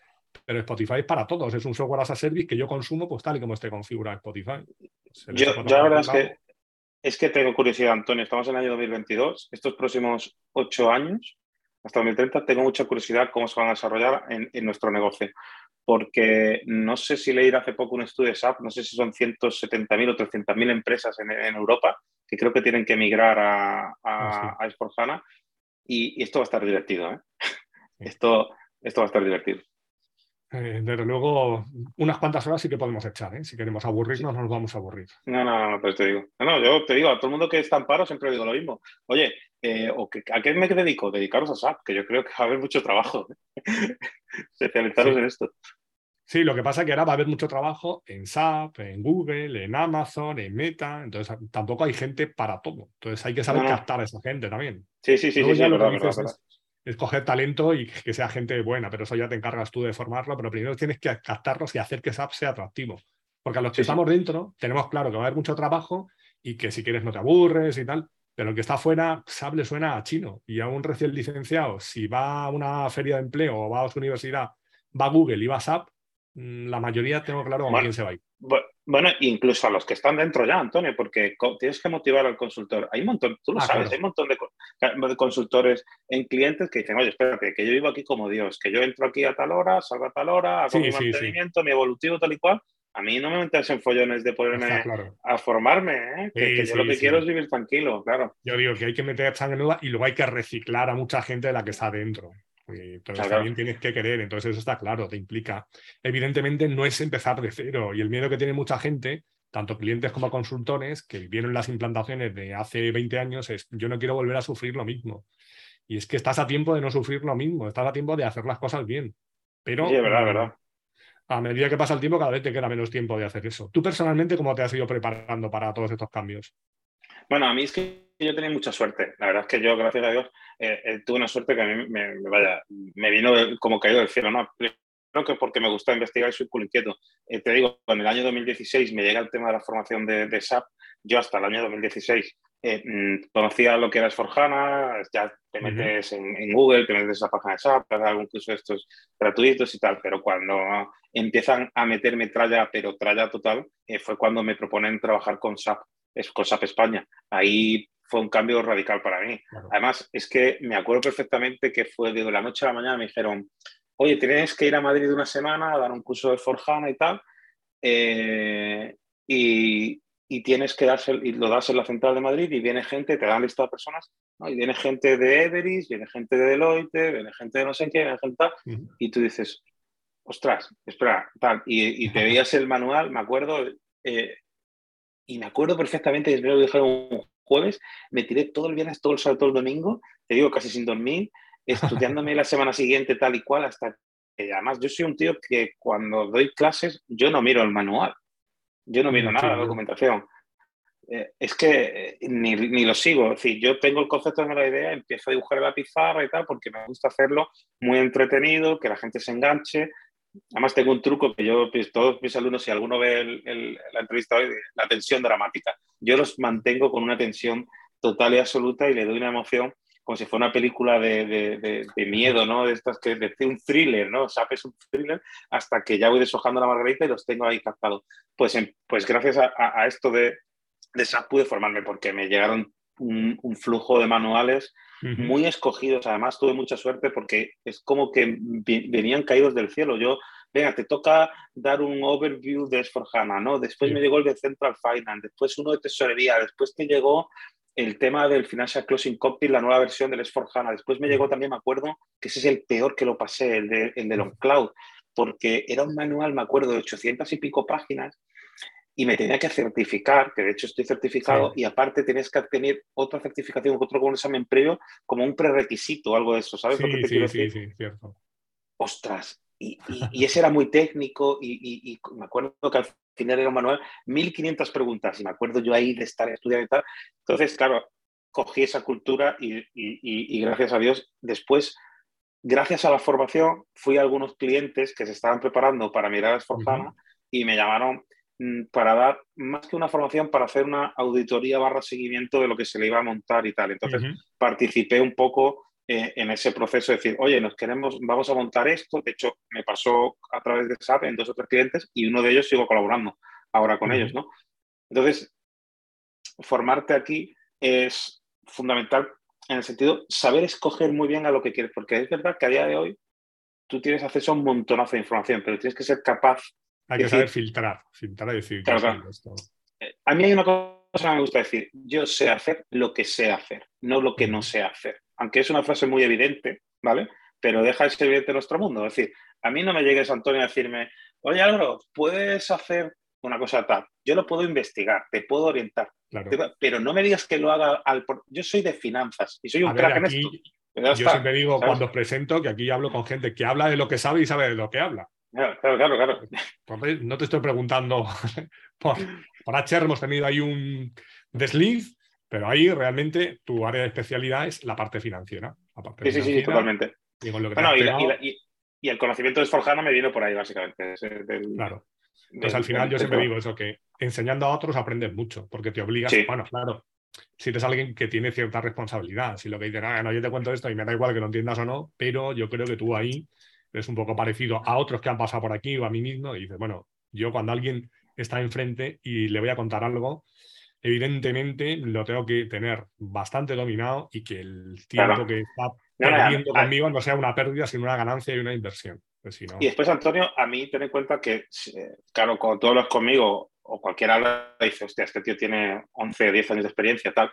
pero Spotify es para todos, es un software as a service que yo consumo pues tal y como esté configurado Spotify. Yo, la verdad es que, es que tengo curiosidad, Antonio, estamos en el año 2022, estos próximos ocho años, hasta 2030, tengo mucha curiosidad cómo se van a desarrollar en, en nuestro negocio porque no sé si leí hace poco un estudio de SAP, no sé si son 170.000 o 300.000 empresas en, Europa que creo que tienen que migrar a, a, ah, y, esto va a estar divertido. ¿eh? Esto, esto va a estar divertido. Eh, desde luego, unas cuantas horas sí que podemos echar, ¿eh? Si queremos aburrirnos, no nos vamos a aburrir. No, no, no, pero te digo. No, yo te digo, a todo el mundo que está en paro siempre digo lo mismo. Oye, eh, ¿a qué me dedico? Dedicaros a SAP, que yo creo que va a haber mucho trabajo. Especializaros en esto. Sí, lo que pasa es que ahora va a haber mucho trabajo en SAP, en Google, en Amazon, en Meta, entonces tampoco hay gente para todo. Entonces hay que saber captar a esa gente también. Sí, sí, sí, sí, lo que es, coger talento y que sea gente buena, pero eso ya te encargas tú de formarlo, pero primero tienes que captarlos y hacer que SAP sea atractivo. Porque a los que estamos dentro tenemos claro que va a haber mucho trabajo y que si quieres no te aburres y tal, pero el que está afuera, SAP le suena a chino y a un recién licenciado, si va a una feria de empleo o va a su universidad, va a Google y va a SAP, Mm, la mayoría tengo claro con quién se va a ir. Bueno, incluso a los que están dentro ya, Antonio, porque tienes que motivar al consultor. Hay un montón, tú lo ah, sabes, hay un montón de, consultores en clientes que dicen, oye, espérate, que yo vivo aquí como Dios, que yo entro aquí a tal hora, salgo a tal hora, hago mi mantenimiento, mi evolutivo, tal y cual. A mí no me metes en follones de ponerme a formarme, ¿eh? que, yo lo que quiero es vivir tranquilo, claro. Yo digo que hay que meter sangre nueva y luego hay que reciclar a mucha gente de la que está dentro. Entonces también tienes que querer, entonces eso está claro, te implica. Evidentemente no es empezar de cero y el miedo que tiene mucha gente, tanto clientes como consultores, que vieron las implantaciones de hace 20 años, es yo no quiero volver a sufrir lo mismo. Y es que estás a tiempo de no sufrir lo mismo, estás a tiempo de hacer las cosas bien. Pero verdad, verdad. a medida que pasa el tiempo, cada vez te queda menos tiempo de hacer eso. ¿Tú personalmente cómo te has ido preparando para todos estos cambios? Bueno, a mí es que yo tenía mucha suerte. La verdad es que yo, gracias a Dios, eh, eh, tuve una suerte que a mí me, vaya, me vino como caído del cielo. ¿no? Creo que porque me gusta investigar y soy culo inquieto. Eh, te digo, en el año 2016 me llega el tema de la formación de, de SAP. Yo hasta el año 2016 mm, conocía lo que era Esforjana, ya te metes en, Google, te metes en esa página de SAP, haces algún curso de estos gratuitos y tal, pero cuando empiezan a meterme tralla, pero tralla total, fue cuando me proponen trabajar con SAP, con SAP España. Ahí fue un cambio radical para mí. Además, es que me acuerdo perfectamente que fue de la noche a la mañana, me dijeron, oye, tienes que ir a Madrid una semana a dar un curso de Forjana y tal, eh, y, y, tienes que darse, y lo das en la central de Madrid y viene gente, te dan lista de personas, y viene gente de Everest, viene gente de Deloitte, viene gente de no sé qué, viene gente tal, y tú dices, ostras, espera, tal, y, te veías el manual, me acuerdo, eh, y me acuerdo perfectamente, que lo dijeron jueves, me tiré todo el viernes, todo el sábado, todo el domingo, te digo casi sin dormir, estudiándome la semana siguiente tal y cual hasta que además yo soy un tío que cuando doy clases yo no miro el manual, yo no miro nada, la documentación. Eh, es que eh, ni, ni, lo sigo, es decir, yo tengo el concepto, de la idea, empiezo a dibujar en la pizarra y tal, porque me gusta hacerlo muy entretenido, que la gente se enganche. Además tengo un truco que yo, pues, todos mis alumnos, si alguno ve la entrevista hoy, la tensión dramática. Yo los mantengo con una tensión total y absoluta y le doy una emoción como si fuera una película de, miedo, ¿no? De estas que de un thriller, ¿no? Sapes un thriller hasta que ya voy deshojando la margarita y los tengo ahí captados. Pues, pues gracias a, esto de, de SAP pude formarme porque me llegaron un, flujo de manuales muy escogidos. Además, tuve mucha suerte porque es como que venían caídos del cielo. Yo, venga, te toca dar un overview de s ¿no? Después me llegó el de Central Finance, después uno de tesorería, después te llegó el tema del Financial Closing Copy, la nueva versión del S4HANA. Después me llegó también, me acuerdo, que ese es el peor que lo pasé, el de, el de Cloud, porque era un manual, me acuerdo, de 800 y pico páginas y me tenía que certificar, que de hecho estoy certificado, y aparte tenías que tener otra certificación, otro con un examen previo, como un prerequisito o algo de eso, ¿sabes sí, lo que te quiero decir? Sí, sí, cierto. Ostras, y, y, ese era muy técnico y, y, me acuerdo que al final era un manual, 1500 preguntas y me acuerdo yo ahí de estar estudiando y tal. Entonces, claro, cogí esa cultura y, gracias a Dios, después, gracias a la formación, fui a algunos clientes que se estaban preparando para mirar a Esforzana y me llamaron para dar más que una formación, para hacer una auditoría barra seguimiento de lo que se le iba a montar y tal. Entonces, participé un poco eh, en ese proceso de decir, oye, nos queremos, vamos a montar esto. De hecho, me pasó a través de SAP en dos o tres clientes y uno de ellos sigo colaborando ahora con ellos, ¿no? Entonces, formarte aquí es fundamental en el sentido saber escoger muy bien a lo que quieres, porque es verdad que a día de hoy tú tienes acceso a un montonazo de información, pero tienes que ser capaz. Hay que saber filtrar, filtrar y decir. Eh, a mí hay una cosa que me gusta decir: yo sé hacer lo que sé hacer, no lo que no sé hacer aunque es una frase muy evidente, ¿vale? Pero deja de ser evidente en nuestro mundo. Es decir, a mí no me llegues, Antonio, a decirme, oye, Álvaro, puedes hacer una cosa tal. Yo lo puedo investigar, te puedo orientar. Pero no me digas que lo haga al. Yo soy de finanzas y soy un crack en esto. Yo siempre digo cuando os presento que aquí hablo con gente que habla de lo que sabe y sabe de lo que habla. Claro, claro, claro. no te estoy preguntando. por, por HR hemos tenido ahí un desliz pero ahí realmente tu área de especialidad es la parte financiera. sí, sí, sí, totalmente. y, el conocimiento de Sforjana me vino por ahí, básicamente. claro. Entonces, al final, yo siempre digo eso, que enseñando a otros aprendes mucho, porque te obligas, bueno, claro, si eres alguien que tiene cierta responsabilidad, si lo que dices, ah, no, yo te cuento esto y me da igual que lo entiendas o no, pero yo creo que tú ahí eres un poco parecido a otros que han pasado por aquí o a mí mismo y dices, bueno, yo cuando alguien está enfrente y le voy a contar algo, evidentemente lo tengo que tener bastante dominado y que el tiempo que está perdiendo conmigo no sea una pérdida, sino una ganancia y una inversión. Pues y después, Antonio, a mí ten en cuenta que, eh, claro, cuando tú hablas conmigo o cualquiera habla, dice, hostia, este tío tiene 11, 10 años de experiencia, tal.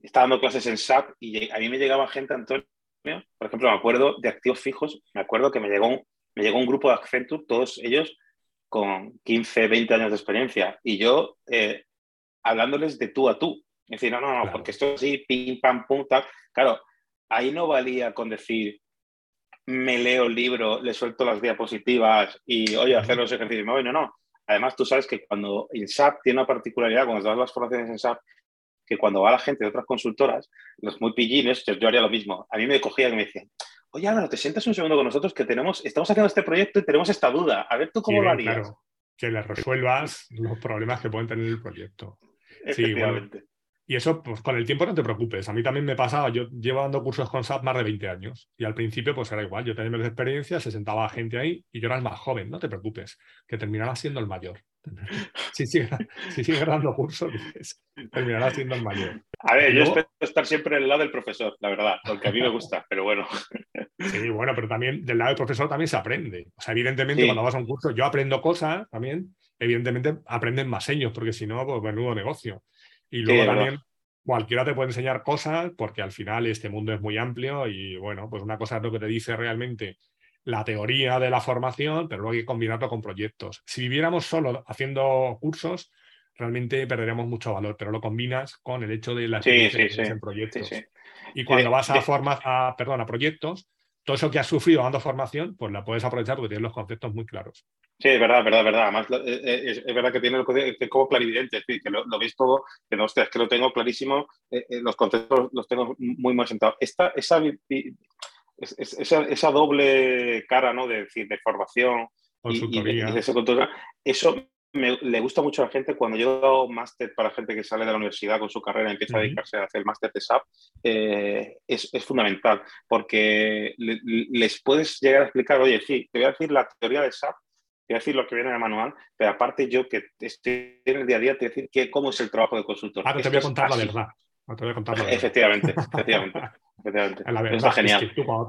Está dando clases en SAP y a mí me llegaba gente, Antonio, por ejemplo, me acuerdo de activos fijos, me acuerdo que me llegó un, me llegó un grupo de Accenture, todos ellos con 15, 20 años de experiencia. Y yo eh, hablándoles de tú a tú. Es decir, no, no, no, porque esto es así, pim, pam, pum, tal. Claro, ahí no valía con decir, me leo el libro, le suelto las diapositivas y, oye, hacer los ejercicios. No, no, no. Además, tú sabes que cuando en SAP tiene una particularidad, cuando das las formaciones en SAP, que cuando va la gente de otras consultoras, los muy pillines, yo, haría lo mismo. A mí me cogían y me decían, oye, Álvaro, te sientas un segundo con nosotros que tenemos, estamos haciendo este proyecto y tenemos esta duda. A ver tú cómo lo harías. Claro, que le resuelvas los problemas que pueden tener el proyecto. Efectivamente. Y eso, pues con el tiempo no te preocupes. A mí también me pasaba, yo llevo dando cursos con SAP más de 20 años y al principio pues era igual, yo tenía menos experiencia, se sentaba gente ahí y yo era el más joven, no te preocupes, que terminarás siendo el mayor. Si sigues si dando cursos, terminarás siendo el mayor. A ver, yo espero estar siempre en el lado del profesor, la verdad, porque a mí me gusta, pero bueno. Sí, bueno, pero también del lado del profesor también se aprende. O sea, evidentemente cuando vas a un curso, yo aprendo cosas también, evidentemente aprenden más ellos, porque si no, pues menudo negocio. Y luego también cualquiera te puede enseñar cosas porque al final este mundo es muy amplio y bueno, pues una cosa es lo que te dice realmente la teoría de la formación, pero luego hay que combinarlo con proyectos. Si viviéramos solo haciendo cursos, realmente perderíamos mucho valor, pero lo combinas con el hecho de las sí, en proyectos. Y cuando vas a, a, perdón, a proyectos, todo eso que has sufrido dando formación, pues la puedes aprovechar porque tienes los conceptos muy claros. Sí, es verdad, es verdad, es verdad. Además, eh, eh, es, verdad que tiene el como clarividente, es decir, que lo, veis todo, que no, hostia, es que lo tengo clarísimo, eh, los conceptos los tengo muy mal sentados. Esta, esa, esa, esa, doble cara, ¿no? De, decir, de formación y, de, eso, eso me, le gusta mucho a la gente cuando yo doy máster para gente que sale de la universidad con su carrera y empieza a dedicarse a hacer el máster de SAP, eh, es, es, fundamental porque les puedes llegar a explicar, oye, sí, te voy a decir la teoría de SAP, te voy a decir lo que viene en el manual, pero aparte yo que estoy en el día a día, te voy a decir que, cómo es el trabajo de consultor. Ahora te voy a contar la verdad. te voy a contar la verdad. Efectivamente, efectivamente. La verdad, genial. Es que tú, cuando,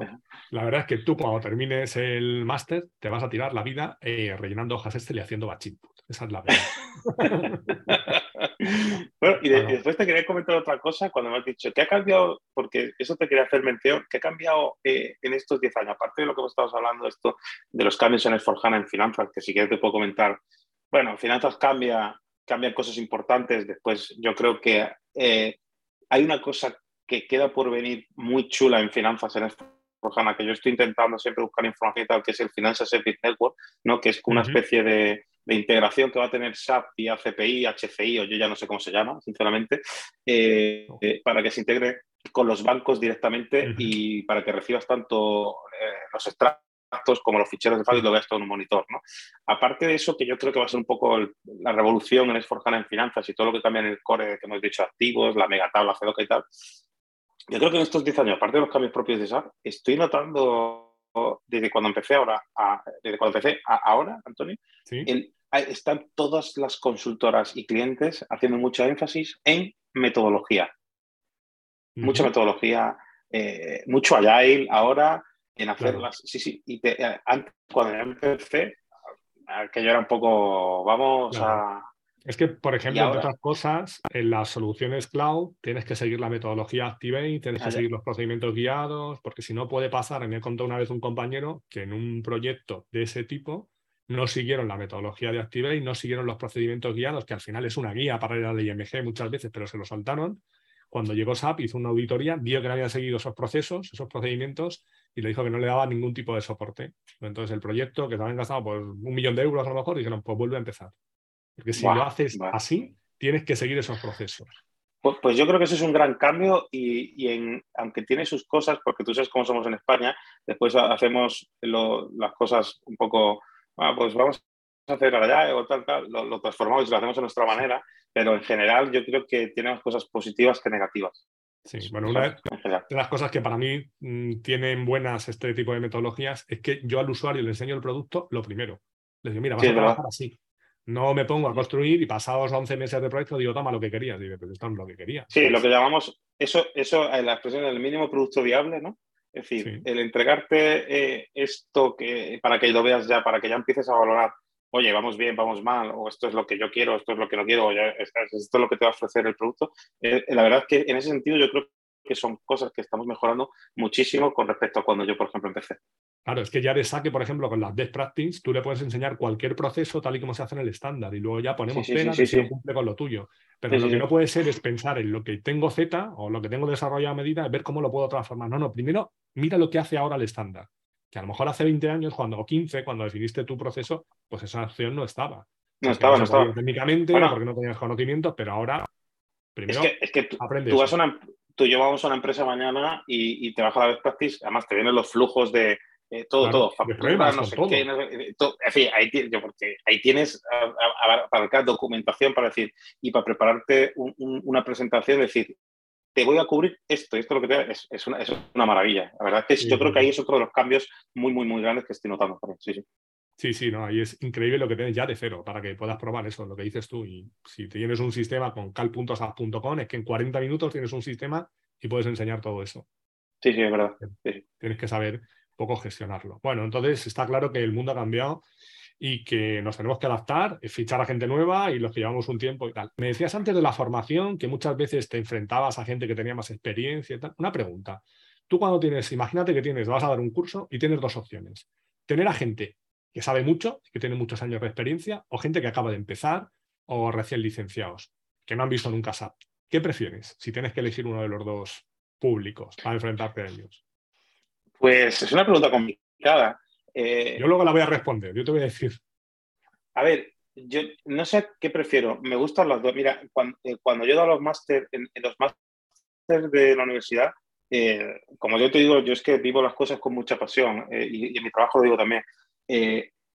la verdad es que tú cuando termines el máster te vas a tirar la vida eh, rellenando hojas Excel y haciendo batch input. Esa es la verdad. bueno, y, después te quería comentar otra cosa cuando me has dicho, ¿qué ha cambiado? Porque eso te quería hacer mención, ¿qué ha cambiado eh, en estos 10 años? Aparte de lo que hemos estado hablando, esto de los cambios en el Forjana en finanzas, que si quieres te puedo comentar. Bueno, finanzas cambia, cambian cosas importantes. Después yo creo que eh, hay una cosa que queda por venir muy chula en finanzas en Forjana, que yo estoy intentando siempre buscar información y tal, que es el Financial Service Network, ¿no? que es una especie de, integración que va a tener SAP y ACPI, HCI, o yo ya no sé cómo se llama, sinceramente, eh, eh, para que se integre con los bancos directamente y para que recibas tanto eh, los extractos como los ficheros de pago y lo veas todo en un monitor. ¿no? Aparte de eso, que yo creo que va a ser un poco la revolución en Esforjana en finanzas y todo lo que cambia en el core que hemos dicho, activos, la megatabla, FEDOCA y tal, yo creo que en estos 10 años, aparte de los cambios propios de SAP, estoy notando desde cuando empecé ahora, desde cuando empecé ahora, Antonio, están todas las consultoras y clientes haciendo mucho énfasis en metodología. Mucha metodología, eh, mucho agile ahora en hacerlas. Sí, sí. Y eh, antes, cuando empecé, que yo era un poco, vamos a es que, por ejemplo, entre otras cosas, en las soluciones cloud tienes que seguir la metodología Activate, tienes que seguir los procedimientos guiados, porque si no puede pasar, me contó una vez un compañero que en un proyecto de ese tipo no siguieron la metodología de Activate, no siguieron los procedimientos guiados, que al final es una guía para la IMG muchas veces, pero se lo saltaron. Cuando llegó SAP, hizo una auditoría, vio que no habían seguido esos procesos, esos procedimientos, y le dijo que no le daba ningún tipo de soporte. Entonces, el proyecto, que se habían gastado pues, un millón de euros a lo mejor, dijeron, pues vuelve a empezar. Porque si lo haces así, tienes que seguir esos procesos. Pues, pues, yo creo que eso es un gran cambio y, en, aunque tiene sus cosas, porque tú sabes cómo somos en España, después hacemos las cosas un poco, ah, pues vamos a hacer allá o tal, tal, lo, transformamos y lo hacemos a nuestra manera, pero en general yo creo que tiene más cosas positivas que negativas. Sí, bueno, una de, las cosas que para mí mm, tienen buenas este tipo de metodologías es que yo al usuario le enseño el producto lo primero. Le digo, mira, vas a trabajar así. No me pongo a construir y pasados 11 meses de proyecto digo, toma lo que querías. Digo, pues esto es lo que quería. Sí, lo que llamamos, eso, eso la expresión del mínimo producto viable, ¿no? Es decir, el entregarte eh, esto que, para que lo veas ya, para que ya empieces a valorar, oye, vamos bien, vamos mal, o esto es lo que yo quiero, esto es lo que no quiero, o esto es lo que te va a ofrecer el producto. Eh, la verdad es que en ese sentido yo creo que son cosas que estamos mejorando muchísimo con respecto a cuando yo, por ejemplo, empecé. Claro, es que ya de saque, por ejemplo, con las best practice, tú le puedes enseñar cualquier proceso tal y como se hace en el estándar y luego ya ponemos pena penas si cumple con lo tuyo. Pero lo que no puede ser es pensar en lo que tengo Z o lo que tengo desarrollado a medida, ver cómo lo puedo transformar. No, no, primero mira lo que hace ahora el estándar. Que a lo mejor hace 20 años, cuando, o 15, cuando definiste tu proceso, pues esa acción no estaba. No estaba, no estaba. Técnicamente, porque no tenías conocimientos, pero ahora, primero, es que, tú, tú vas a una, tú llevamos a una empresa mañana y, y te baja la best practice, además te vienen los flujos de Eh, todo, todo, facturas, no sé qué, en fin, ahí, porque ahí tienes para cada documentación para decir, y para prepararte una presentación, decir, te voy a cubrir esto, esto lo que te es, es, una, es una maravilla. La verdad es que yo creo que ahí es otro de los cambios muy, muy, muy grandes que estoy notando. Sí, sí. Sí, no, ahí es increíble lo que tienes ya de cero para que puedas probar eso, lo que dices tú. Y si tienes un sistema con cal.sap.com, es que en 40 minutos tienes un sistema y puedes enseñar todo eso. Sí, sí, es verdad. Tienes que saber poco gestionarlo. Bueno, entonces está claro que el mundo ha cambiado y que nos tenemos que adaptar, fichar a gente nueva y los que llevamos un tiempo y tal. Me decías antes de la formación que muchas veces te enfrentabas a gente que tenía más experiencia y tal. Una pregunta. Tú cuando tienes, imagínate que tienes, vas a dar un curso y tienes dos opciones. Tener a gente que sabe mucho, que tiene muchos años de experiencia, o gente que acaba de empezar o recién licenciados, que no han visto nunca SAP. ¿Qué prefieres si tienes que elegir uno de los dos públicos para enfrentarte a ellos? Pues es una pregunta complicada. Eh, yo luego la voy a responder, yo te voy a decir. A ver, yo no sé qué prefiero. Me gustan las dos. Mira, cuando, eh, cuando yo dado los máster en, los másteres de la universidad, eh, como yo te digo, yo es que vivo las cosas con mucha pasión y, en mi trabajo lo digo también.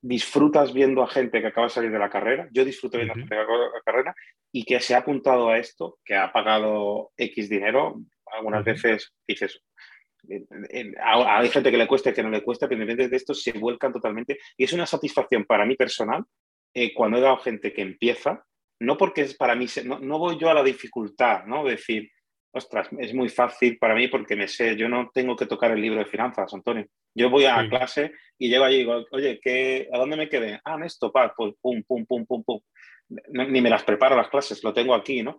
Disfrutas viendo a gente que acaba de salir de la carrera. Yo disfruto viendo a gente que acaba de la carrera y que se ha apuntado a esto, que ha pagado X dinero. Algunas veces dices, hay gente que le cuesta y que no le cuesta, pero independientemente de esto se vuelcan totalmente. Y es una satisfacción para mí personal eh, cuando he dado gente que empieza, no porque es para mí, no, voy yo a la dificultad, ¿no? Decir, ostras, es muy fácil para mí porque me sé, yo no tengo que tocar el libro de finanzas, Antonio. Yo voy a clase y llego allí y digo, oye, ¿qué, ¿a dónde me quedé? Ah, en esto, pa, pues, pum, pum, pum, pum, pum. ni me las preparo las clases, lo tengo aquí, ¿no?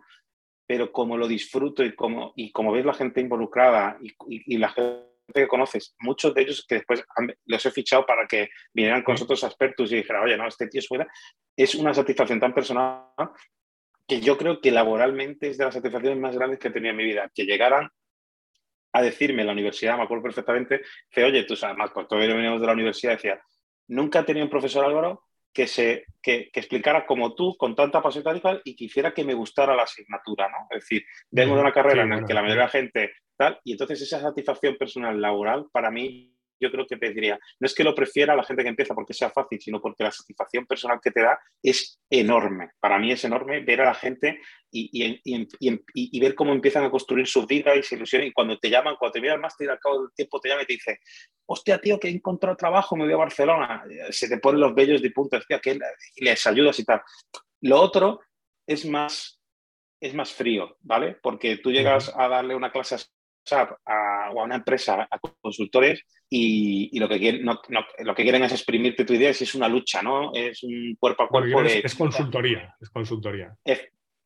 pero como lo disfruto y como, y como ves la gente involucrada y, y, la gente que conoces, muchos de ellos que después los he fichado para que vinieran con nosotros expertos y dijeran, oye, no, este tío es fuera, es una satisfacción tan personal que yo creo que laboralmente es de las satisfacciones más grandes que he tenido en mi vida, que llegaran a decirme en la universidad, me acuerdo perfectamente, que oye, tú sabes, más, porque todavía venimos de la universidad, decía, nunca he tenido un profesor Álvaro que, se, que, explicara como tú, con tanta pasión tal y, quisiera que me gustara la asignatura, ¿no? Es decir, vengo de una carrera en la que la mayoría de la gente tal, y entonces esa satisfacción personal laboral para mí yo creo que te diría, no es que lo prefiera a la gente que empieza porque sea fácil, sino porque la satisfacción personal que te da es enorme. Para mí es enorme ver a la gente y, y, ver cómo empiezan a construir su vida y su ilusión. Y cuando te llaman, cuando te miran más, al cabo del tiempo te llama y te dice, hostia, tío, que he encontrado trabajo, me voy a Barcelona. Se te ponen los vellos de punta, que y les ayudas y tal. Lo otro es más, es más frío, ¿vale? Porque tú llegas a darle una clase a o a una empresa, a consultores, y, lo, que quieren, no, lo que quieren es exprimirte tu idea, si es una lucha, ¿no? Es un cuerpo a cuerpo. es, consultoría, es consultoría.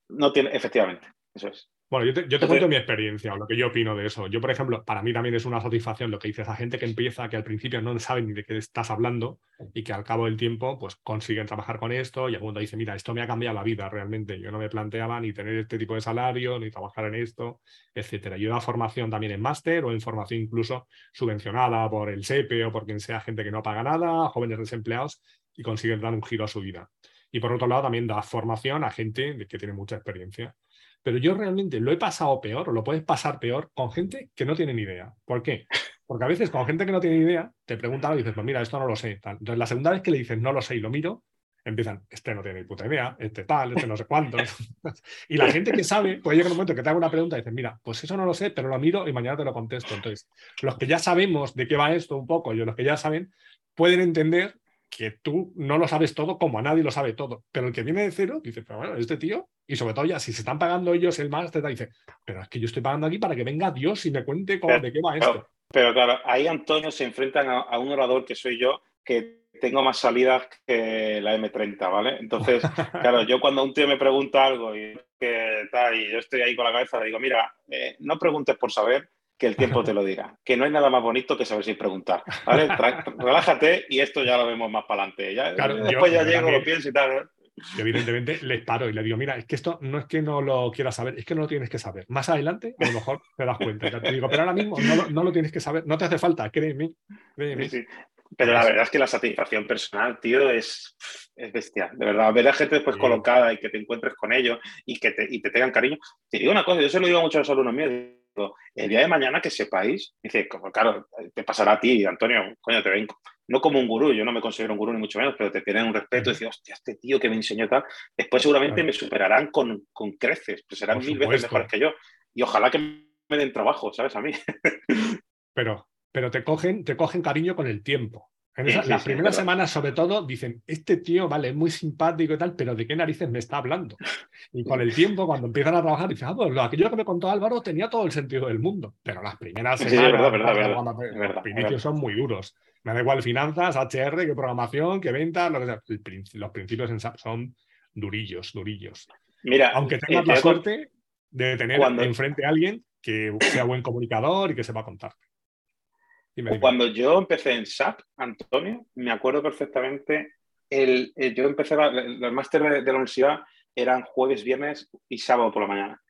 no tiene, efectivamente, eso es. Bueno, yo te, cuento mi experiencia o lo que yo opino de eso. Yo, por ejemplo, para mí también es una satisfacción lo que dice esa gente que empieza, que al principio no sabe ni de qué estás hablando y que al cabo del tiempo pues consiguen trabajar con esto y alguno dice, mira, esto me ha cambiado la vida realmente. Yo no me planteaba ni tener este tipo de salario, ni trabajar en esto, etcétera. Yo he dado formación también en máster o en formación incluso subvencionada por el SEPE o por quien sea gente que no paga nada, jóvenes desempleados y consiguen dar un giro a su vida. Y por otro lado, también da formación a gente que tiene mucha experiencia. Pero yo realmente lo he pasado peor, o lo puedes pasar peor, con gente que no tiene ni idea. ¿Por qué? Porque a veces con gente que no tiene ni idea, te preguntan y dices, pues mira, esto no lo sé. Entonces, la segunda vez que le dices no lo sé y lo miro, empiezan, este no tiene ni puta idea, este tal, este no sé cuánto. y la gente que sabe, pues llega un momento que te haga una pregunta y dices, mira, pues eso no lo sé, pero lo miro y mañana te lo contesto. Entonces, los que ya sabemos de qué va esto un poco y los que ya saben, pueden entender que tú no lo sabes todo como a nadie lo sabe todo. Pero el que viene de cero dice, pero bueno, este tío, y sobre todo ya, si se están pagando ellos el máster, dice, pero es que yo estoy pagando aquí para que venga Dios y me cuente cómo, de qué va esto. Pero, claro, ahí Antonio se enfrentan a, un orador que soy yo, que tengo más salidas que la M30, ¿vale? Entonces, claro, yo cuando un tío me pregunta algo y, que, tal, y yo estoy ahí con la cabeza, le digo, mira, eh, no preguntes por saber, que el tiempo te lo dirá. Que no hay nada más bonito que saber sin preguntar. ¿vale? Relájate y esto ya lo vemos más para adelante. Ya, después ya llego, lo pienso y tal. Yo evidentemente les paro y le digo, mira, es que esto no es que no lo quieras saber, es que no lo tienes que saber. Más adelante a lo mejor te das cuenta. Ya te digo, pero ahora mismo no, lo tienes que saber, no te hace falta, créeme. créeme. Pero la verdad es que la satisfacción personal, tío, es, es bestial. De verdad, ver a gente después colocada y que te encuentres con ellos y que te, y te tengan cariño. Te digo una cosa, yo se lo digo a muchos alumnos míos, el día de mañana que sepáis, dice, como, claro, te pasará a ti, Antonio, coño, te ven, no como un gurú, yo no me considero un gurú ni mucho menos, pero te tienen un respeto y hostia, este tío que me enseñó tal, después seguramente me superarán con, con creces, pues serán mil veces mejores que yo. Y ojalá que me den trabajo, ¿sabes? A mí. pero, pero te cogen, te cogen cariño con el tiempo. En las primeras semanas, sobre todo, dicen, este tío, vale, es muy simpático y tal, pero ¿de qué narices me está hablando? Y con el tiempo, cuando empiezan a trabajar, dicen, ah, pues aquello que me contó Álvaro tenía todo el sentido del mundo. Pero las primeras semanas, los inicios son muy duros. Me da igual finanzas, HR, que programación, que ventas, lo que sea. Los principios en SAP son durillos, durillos. Mira, Aunque tengas la suerte de tener enfrente a alguien que sea buen comunicador y que sepa contar. Cuando yo empecé en SAP, Antonio, me acuerdo perfectamente, el, yo empecé, los máster de, la universidad eran jueves, viernes y sábado por la mañana.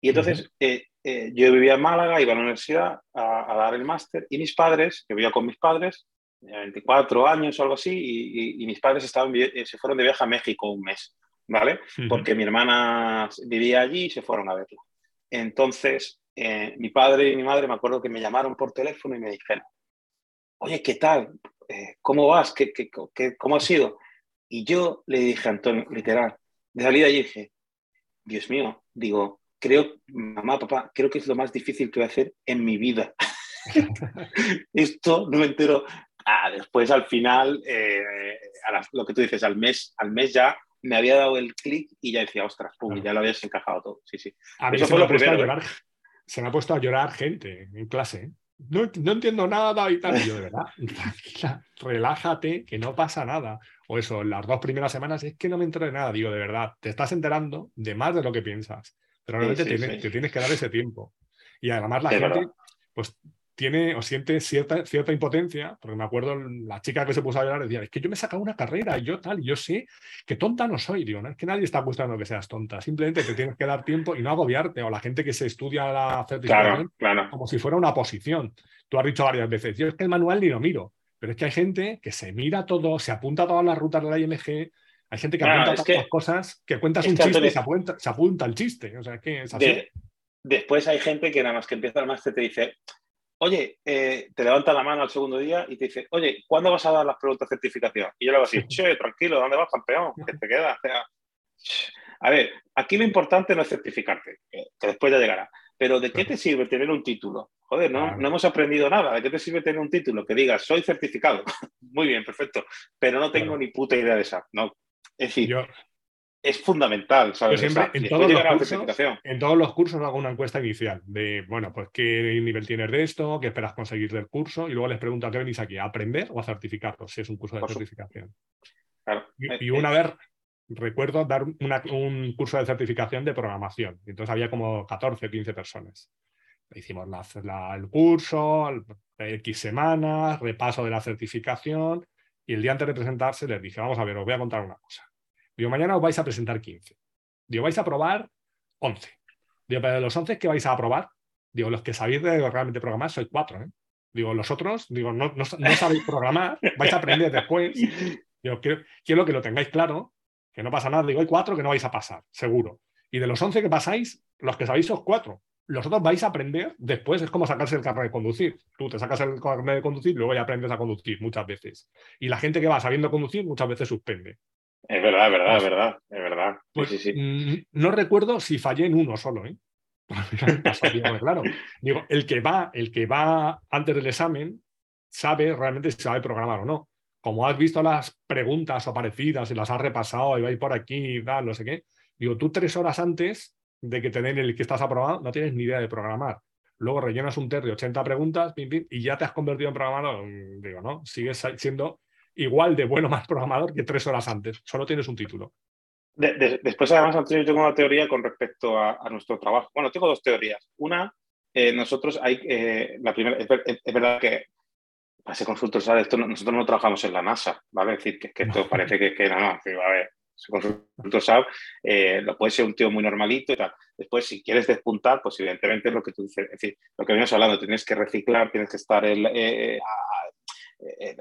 Y entonces eh, eh, yo vivía en Málaga, iba a la universidad a, dar el máster y mis padres, que vivía con mis padres, 24 años o algo así, y, mis padres estaban, eh, se fueron de viaje a México un mes, ¿vale? Porque mi hermana vivía allí y se fueron a verlo. Entonces, eh, mi padre y mi madre me acuerdo que me llamaron por teléfono y me dijeron, oye, ¿qué tal? Eh, ¿Cómo vas? ¿Qué, qué, cómo ha sido? Y yo le dije a Antonio, literal, de salida y dije, Dios mío, digo, creo, mamá, papá, creo que es lo más difícil que voy a hacer en mi vida. Esto no me entero. Ah, después al final, eh, lo que tú dices, al mes, al mes ya me había dado el clic y ya decía, ostras, pum, ya lo habías encajado todo. Sí, sí. Eso fue lo primero se me ha puesto a llorar gente en clase. No, no, entiendo nada y tal. yo, de verdad, tranquila, relájate, que no pasa nada. O eso, las dos primeras semanas es que no me entero de nada. Digo, de verdad, te estás enterando de más de lo que piensas. Pero realmente tienes, te tienes que dar ese tiempo. Y además la gente, pues tiene o siente cierta, cierta impotencia, porque me acuerdo la chica que se puso a llorar decía, es que yo me he sacado una carrera y yo tal, y yo sé que tonta no soy, digo, no es que nadie está buscando que seas tonta, simplemente te tienes que dar tiempo y no agobiarte, o la gente que se estudia la certificación como si fuera una posición. Tú has dicho varias veces, yo es que el manual ni lo miro, pero es que hay gente que se mira todo, se apunta a todas las rutas de la IMG, hay gente que apunta a todas las cosas, que cuentas un chiste y se apunta, se apunta el chiste, o sea, es que es así. después hay gente que nada más que empieza el máster te dice, oye, eh, te levanta la mano al segundo día y te dice, oye, ¿cuándo vas a dar las preguntas de certificación? Y yo le voy a decir, che, tranquilo, ¿dónde vas, campeón? Que te queda. a ver, aquí lo importante no es certificarte, que, después ya llegará. Pero ¿de qué te sirve tener un título? Joder, no, no hemos aprendido nada. ¿De qué te sirve tener un título que diga, soy certificado? Muy bien, perfecto. Pero no tengo ni puta idea de esa. No. Es decir, es fundamental, ¿sabes? siempre, en, todos los cursos, en todos los cursos hago una encuesta inicial de, bueno, pues qué nivel tienes de esto, qué esperas conseguir del curso, y luego les pregunto a qué venís aquí, a aprender o a certificaros, si es un curso de certificación. Y, eh, una eh. vez recuerdo dar un curso de certificación de programación, entonces había como 14 o 15 personas. Hicimos el curso, X semanas, repaso de la certificación, y el día antes de presentarse les dije, vamos a ver, os voy a contar una cosa Digo, mañana os vais a presentar 15. Digo, vais a probar 11. Digo, pero de los 11 que vais a aprobar, digo, los que sabéis realmente programar sois 4. ¿eh? Digo, los otros, digo, no, no, sabéis programar, vais a aprender después. Digo, quiero, quiero, que lo tengáis claro, que no pasa nada. Digo, hay 4 que no vais a pasar, seguro. Y de los 11 que pasáis, los que sabéis son 4. Los otros vais a aprender después, es como sacarse el carnet de conducir. Tú te sacas el carnet de conducir luego ya aprendes a conducir muchas veces. Y la gente que va sabiendo conducir muchas veces suspende. Es verdad, es verdad, es pues verdad, es verdad. Pues, mm, no recuerdo si fallé en uno solo, ¿eh? claro. Digo, el que va, el que va antes del examen sabe realmente si sabe programar o no. Como has visto las preguntas o parecidas y las has repasado y vais por aquí y tal, no sé qué. Digo, tú tres horas antes de que te den el que estás aprobado, no tienes ni idea de programar. Luego rellenas un test de 80 preguntas y ya te has convertido en programador. Digo, no, sigues siendo igual de bueno más programador que tres horas antes. Solo tienes un título. después, además, Antonio, yo tengo una teoría con respecto a, nuestro trabajo. Bueno, tengo dos teorías. Una, eh, nosotros hay, eh, la primera, es, verdad que para ser consultor, ¿sabes? Esto, nosotros no trabajamos en la NASA, ¿vale? Es decir, que, esto parece que, que no, no, a ver, consultor SAP, eh, lo puede ser un tío muy normalito y tal. Después, si quieres despuntar, pues evidentemente lo que tú dices, es decir, lo que venimos hablando, tienes que reciclar, tienes que estar el, eh,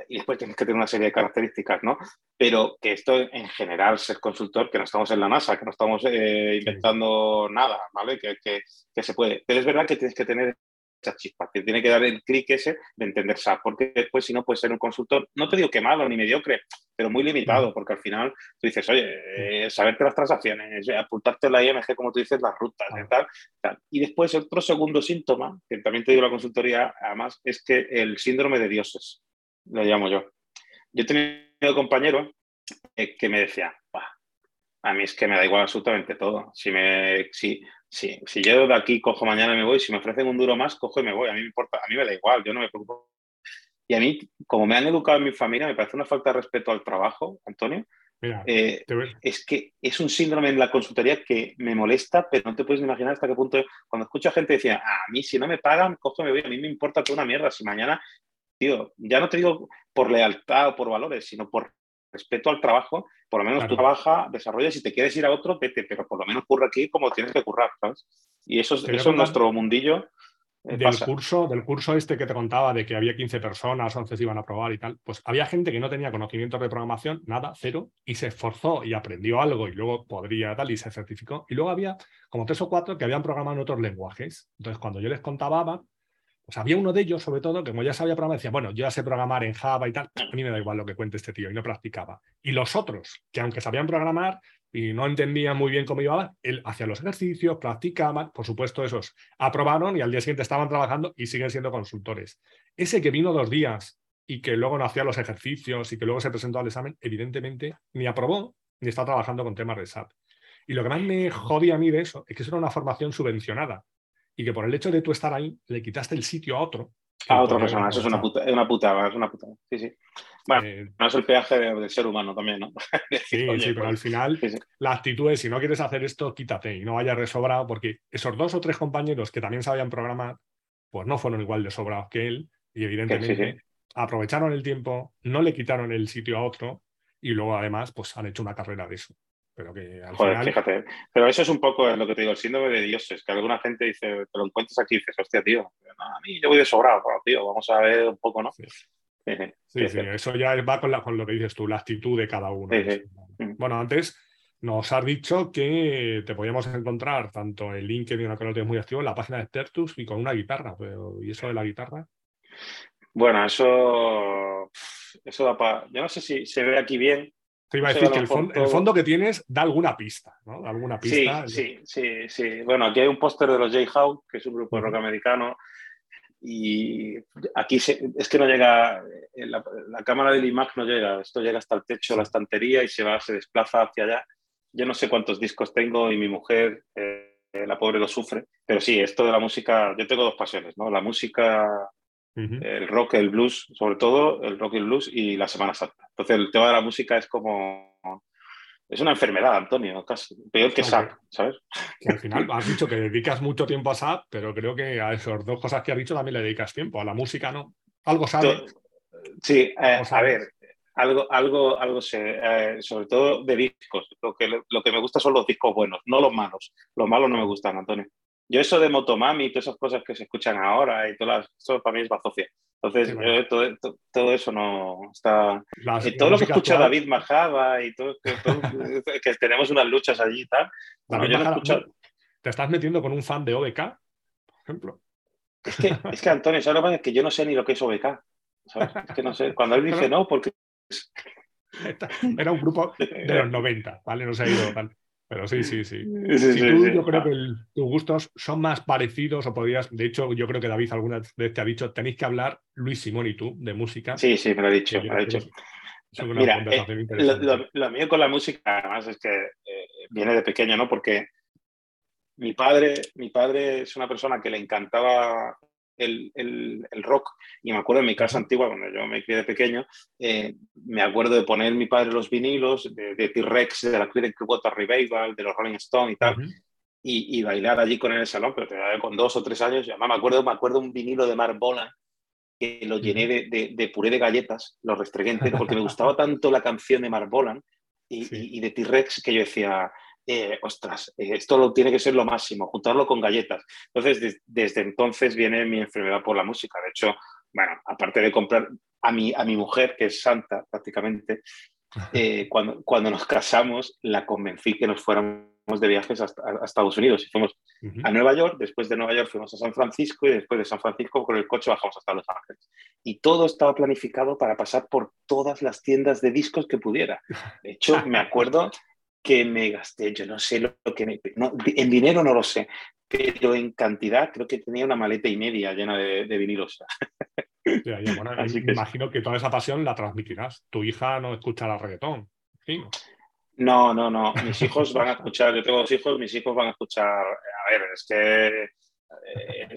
y después tienes que tener una serie de características, ¿no? Pero que esto en general, ser consultor, que no estamos en la NASA, que no estamos eh, inventando nada, ¿vale? Que, que, que, se puede. Pero es verdad que tienes que tener esa chispa, que tiene que dar el clic ese de entender SAP, porque después si no puedes ser un consultor, no te digo que malo ni mediocre, pero muy limitado, porque al final tú dices, oye, eh, saberte las transacciones, eh, apuntarte la IMG, como tú dices, las rutas, y tal, tal. Y después otro segundo síntoma, que también te digo la consultoría, además, es que el síndrome de dioses, lo llamo yo. Yo he tenido compañeros eh, que me decían, a mí es que me da igual absolutamente todo. Si, me, si, si, si yo de aquí cojo mañana y me voy, si me ofrecen un duro más, cojo y me voy. A mí me importa, a mí me da igual, yo no me preocupo. Y a mí, como me han educado en mi familia, me parece una falta de respeto al trabajo, Antonio. Eh, es que es un síndrome en la consultoría que me molesta, pero no te puedes imaginar hasta qué punto. Cuando escucho a gente decir, a mí si no me pagan, cojo y me voy, a mí me importa toda una mierda. Si mañana, tío, ya no te digo por lealtad o por valores, sino por respeto al trabajo, por lo menos tú trabajas, desarrollas y te quieres ir a otro, vete, pero por lo menos curra aquí como tienes que currar, ¿sabes? Y eso, eso es nuestro mundillo. Eh, del curso, del curso este que te contaba de que había 15 personas, 11 se iban a probar y tal, pues había gente que no tenía conocimientos de programación, nada, cero, y se esforzó y aprendió algo y luego podría tal y se certificó. Y luego había como tres o cuatro que habían programado en otros lenguajes. Entonces, cuando yo les contaba, pues había uno de ellos, sobre todo, que como ya sabía programar, decía, bueno, yo ya sé programar en Java y tal, a mí me da igual lo que cuente este tío, y no practicaba. Y los otros, que aunque sabían programar y no entendían muy bien cómo iba, él hacía los ejercicios, practicaban, por supuesto, esos aprobaron y al día siguiente estaban trabajando y siguen siendo consultores. Ese que vino dos días y que luego no hacía los ejercicios y que luego se presentó al examen, evidentemente ni aprobó ni está trabajando con temas de SAP. Y lo que más me jodía a mí de eso es que eso era una formación subvencionada y que por el hecho de tú estar ahí le quitaste el sitio a otro. A otra persona, eso es una puta, es una putada, es una putada. Sí, sí. Bueno, eh, no es el peaje del ser humano también, ¿no? sí, sí, pero al final la actitud es, si no quieres hacer esto, quítate y no vayas resobrado, porque esos dos o tres compañeros que también sabían programar, pues no fueron igual de sobrados que él y evidentemente aprovecharon el tiempo, no le quitaron el sitio a otro y luego además pues han hecho una carrera de eso. Pero que al Joder, fíjate. Pero eso es un poco lo que te digo, el síndrome de dioses, que alguna gente dice, te lo encuentras aquí y dices, hostia, tío, a mí yo voy de sobrado, tío, vamos a ver un poco, ¿no? Sí, sí, eso ya va con, con, lo que dices tú, la actitud de cada uno. Mm. Bueno, antes nos has dicho que te podíamos encontrar tanto en LinkedIn, que lo tienes muy activo, en la página de Tertus y con una guitarra. Pero, ¿Y eso de la guitarra? Bueno, eso, eso da para. Yo no sé si se ve aquí bien, te iba a decir que el, fondo, que tienes da alguna pista, ¿no? alguna pista. Sí, sí, sí, Bueno, aquí hay un póster de los J-Howe, que es un grupo de rock americano, y aquí es que no llega, eh, la, cámara del iMac no llega, esto llega hasta el techo, la estantería y se va, se desplaza hacia allá. Yo no sé cuántos discos tengo y mi mujer, eh, la pobre, lo sufre, pero sí, esto de la música, yo tengo dos pasiones, ¿no? La música el rock, el blues, sobre todo el rock y el blues y la Semana Santa. Entonces el tema de la música es como... Es una enfermedad, Antonio, casi. Peor que SAP, ¿sabes? Que al final has dicho que dedicas mucho tiempo a SAP, pero creo que a esas dos cosas que has dicho también le dedicas tiempo. A la música, ¿no? Algo sabes. Sí, eh, a ver, algo, algo, algo sé, eh, sobre todo de discos. Lo que, lo que me gusta son los discos buenos, no los malos. Los malos no me gustan, Antonio. Yo eso de Motomami y todas esas cosas que se escuchan ahora y todas eso para mí es bazofia. Entonces, todo, todo, eso no está... y todo lo que escucha David Majada y todo, que, tenemos unas luchas allí y tal. ¿Te estás metiendo con un fan de OBK, por ejemplo? Es que, es que Antonio, ¿sabes lo que pasa? Es que yo no sé ni lo que es OBK. ¿sabes? Es que no sé. Cuando él dice no, porque... Era un grupo de los 90, ¿vale? No se ha ido tal. Pero sí, sí, sí. yo creo que tus gustos son más parecidos o podrías, de hecho, yo creo que David alguna vez te ha dicho, tenéis que hablar, Luis Simón y tú, de música. Sí, sí, me lo ha dicho. Me lo ha dicho. Mira, eh, lo, mío con la música, además, es que eh, viene de pequeño, ¿no? Porque mi padre, mi padre es una persona que le encantaba el, el, rock. Y me acuerdo en mi casa antigua, cuando yo me crié de pequeño, eh, me acuerdo de poner mi padre los vinilos de, T-Rex, de la Water Revival, de los Rolling Stones y tal. y, y, bailar allí con él en el salón, pero con dos o tres años, ya me acuerdo, me acuerdo un vinilo de Mark Bolan que lo llené de, de, puré de galletas, lo restregué porque me gustaba tanto la canción de Mark Bolan y, y de T-Rex que yo decía, eh, ostras, eh, esto lo, tiene que ser lo máximo, juntarlo con galletas. Entonces, desde entonces viene mi enfermedad por la música. De hecho, bueno, aparte de comprar, a mi, a mi mujer, que es santa prácticamente, eh, cuando, cuando nos casamos, la convencí que nos fuéramos de viajes a, Estados Unidos y fuimos a Nueva York, después de Nueva York fuimos a San Francisco y después de San Francisco con el coche bajamos hasta Los Ángeles. Y todo estaba planificado para pasar por todas las tiendas de discos que pudiera. De hecho, me acuerdo que me gasté, yo no sé lo que me, en dinero no lo sé, pero en cantidad creo que tenía una maleta y media llena de, de vinilos. imagino que toda esa pasión la transmitirás. Tu hija no escuchará reggaetón. ¿sí? No, no, no. Mis hijos van a escuchar, yo tengo dos hijos, mis hijos van a escuchar. A ver, es que. Eh, eh,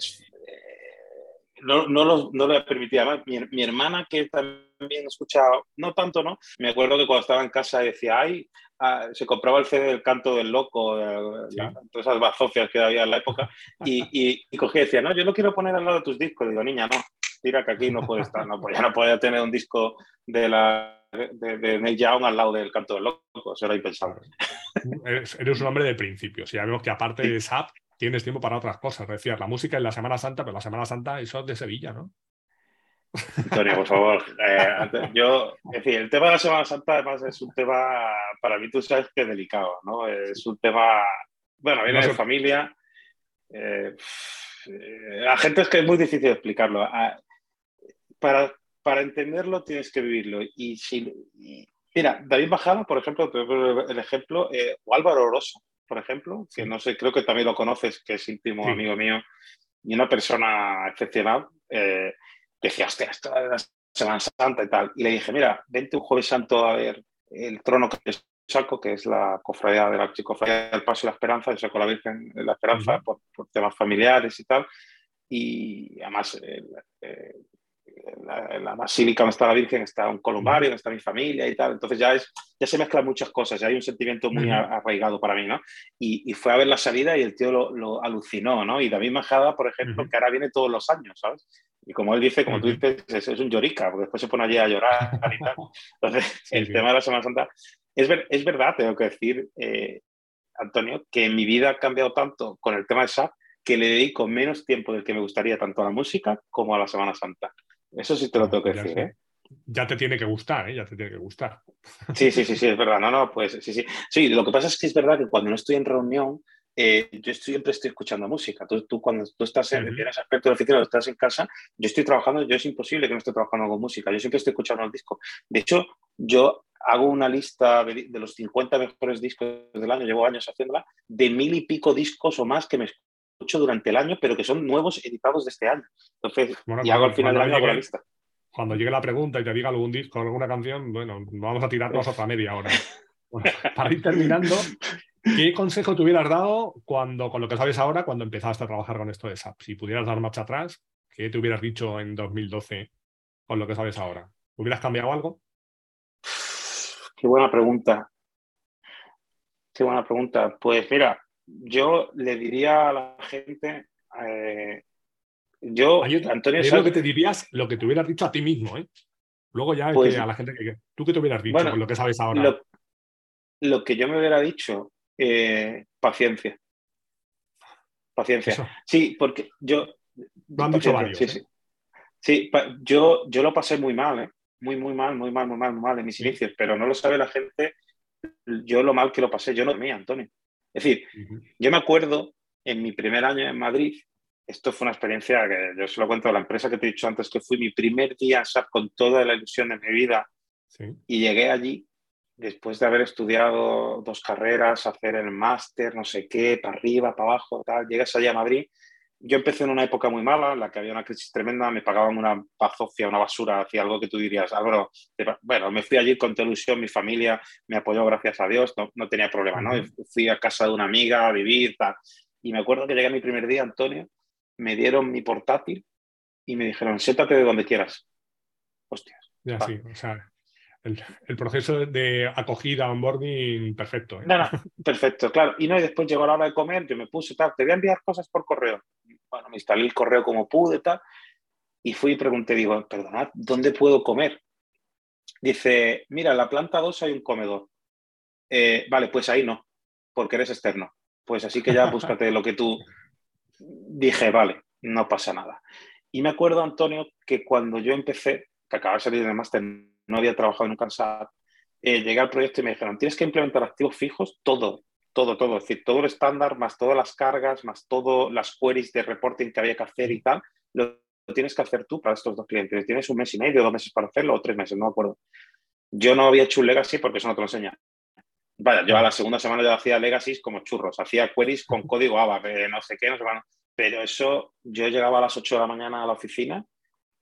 no, no, lo, no le permitía. Mi, mi, hermana, que también escucha, no tanto, ¿no? Me acuerdo que cuando estaba en casa decía, ay, ah, se compraba el CD del canto del loco, todas esas bazofias que había en la época, y, y, cogía y decía, no, yo no quiero poner al lado de tus discos. Digo, niña, no, tira que aquí no puede estar, no, pues ya no puede tener un disco de la de, de Neil Young al lado del canto del loco, eso era impensable. Eres, eres, un hombre de principios, ya vemos que aparte de SAP tienes tiempo para otras cosas, decías, la música en la Semana Santa, pero la Semana Santa eso es de Sevilla, ¿no? Antonio, por favor. Eh, yo, es decir, el tema de la Semana Santa además es un tema, para mí tú sabes que delicado, ¿no? Es un tema, bueno, viene de familia. Eh, la gente es que es muy difícil explicarlo. Para para entenderlo tienes que vivirlo. Y si, mira, David Bajada, por ejemplo, el ejemplo, eh, o Álvaro Orosa, por ejemplo, que no sé, creo que también lo conoces, que es íntimo amigo mío y una persona excepcional, eh, decía, hostia, esto es la Semana Santa y tal. Y le dije, mira, vente un Jueves Santo a ver el trono que saco, que es la cofradía de la cofradía del Paso y la Esperanza, yo saco la Virgen de la Esperanza por, temas familiares y tal. Y además, eh, en la, basílica donde está la Virgen está un columbario, donde está mi familia y tal. Entonces ya, es, ya se mezclan muchas cosas, ya hay un sentimiento muy arraigado para mí, ¿no? Y, fue a ver la salida y el tío lo, alucinó, ¿no? Y David Majada, por ejemplo, que ahora viene todos los años, ¿sabes? Y como él dice, como tú dices, es, un llorica, porque después se pone allí a llorar y tal. Entonces, el tema de la Semana Santa, es, es verdad, tengo que decir, eh, Antonio, que mi vida ha cambiado tanto con el tema de SAP que le dedico menos tiempo del que me gustaría tanto a la música como a la Semana Santa. Eso sí te lo tengo que decir, ¿eh? Ya te tiene que gustar, ¿eh? Ya te tiene que gustar. Sí, sí, sí, sí, es verdad. No, no, pues sí, sí. Sí, lo que pasa es que es verdad que cuando no estoy en reunión, eh, yo siempre estoy escuchando música. Tú, tú cuando tú estás en, uh aspecto de la oficina o estás en casa, yo estoy trabajando, yo es imposible que no esté trabajando con música. Yo siempre estoy escuchando el disco. De hecho, yo hago una lista de, de, los 50 mejores discos del año, llevo años haciéndola, de mil y pico discos o más que me durante el año, pero que son nuevos editados de este año. Entonces, y hago al final del año la lista. Cuando llegue la pregunta y te diga algún disco, alguna canción, bueno, vamos a tirarnos otra media hora. para ir terminando, ¿qué consejo te hubieras dado cuando, con lo que sabes ahora, cuando empezaste a trabajar con esto de SAP? Si pudieras dar marcha atrás, ¿qué te hubieras dicho en 2012 con lo que sabes ahora? ¿Hubieras cambiado algo? Qué buena pregunta. Qué buena pregunta. Pues mira, yo le diría a la gente, eh, yo, Antonio... Es lo que te dirías, lo que te hubieras dicho a ti mismo, ¿eh? Luego ya pues a la gente que... ¿Tú qué te hubieras dicho con lo que sabes ahora? Lo, que yo me hubiera dicho, eh, paciencia. Paciencia. Sí, porque yo... Lo han dicho varios. Sí, sí. sí yo, yo lo pasé muy mal, ¿eh? Muy, muy mal, muy mal, muy mal, muy mal en mis inicios, pero no lo sabe la gente yo lo mal que lo pasé. Yo no dormía, Antonio. Es decir, yo me acuerdo en mi primer año en Madrid, esto fue una experiencia que yo se lo cuento a la empresa que te he dicho antes, que fui mi primer día con toda la ilusión de mi vida y llegué allí después de haber estudiado dos carreras, hacer el máster, no sé qué, para arriba, para abajo, tal, llegas allá a Madrid yo empecé en una época muy mala, en la que había una crisis tremenda, me pagaban una pazofia, una basura, hacía algo que tú dirías, bueno, me fui allí con ilusión, mi familia me apoyó, gracias a Dios, no, no tenía problema, ¿no? Fui a casa de una amiga a vivir, tal. Y me acuerdo que llegué a mi primer día, Antonio, me dieron mi portátil y me dijeron, siéntate de donde quieras. Hostias. Ya, sí, o sea, el, proceso de acogida, onboarding, perfecto. ¿eh? No, no, perfecto, claro. Y no, y después llegó la hora de comer, yo me puse, tal, te voy a enviar cosas por correo. Bueno, me instalé el correo como pude, tal, y fui y pregunté, digo, perdonad, ¿dónde puedo comer? Dice, mira, en la planta 2 hay un comedor. Eh, vale, pues ahí no, porque eres externo. Pues así que ya búscate lo que tú. Dije, vale, no pasa nada. Y me acuerdo, Antonio, que cuando yo empecé, que acababa de salir del máster, no había trabajado en un cansado, eh, llegué al proyecto y me dijeron, tienes que implementar activos fijos, todo, todo, todo, es decir, todo el estándar, más todas las cargas, más todas las queries de reporting que había que hacer y tal, lo, tienes que hacer tú para estos dos clientes. Tienes un mes y medio, dos meses para hacerlo, o tres meses, no me acuerdo. Yo no había hecho un legacy porque eso no te lo enseña. Vaya, yo a la segunda semana ya hacía legacies como churros, hacía queries con código ABAP, no sé qué, no sé qué. Pero eso, yo llegaba a las 8 de la mañana a la oficina,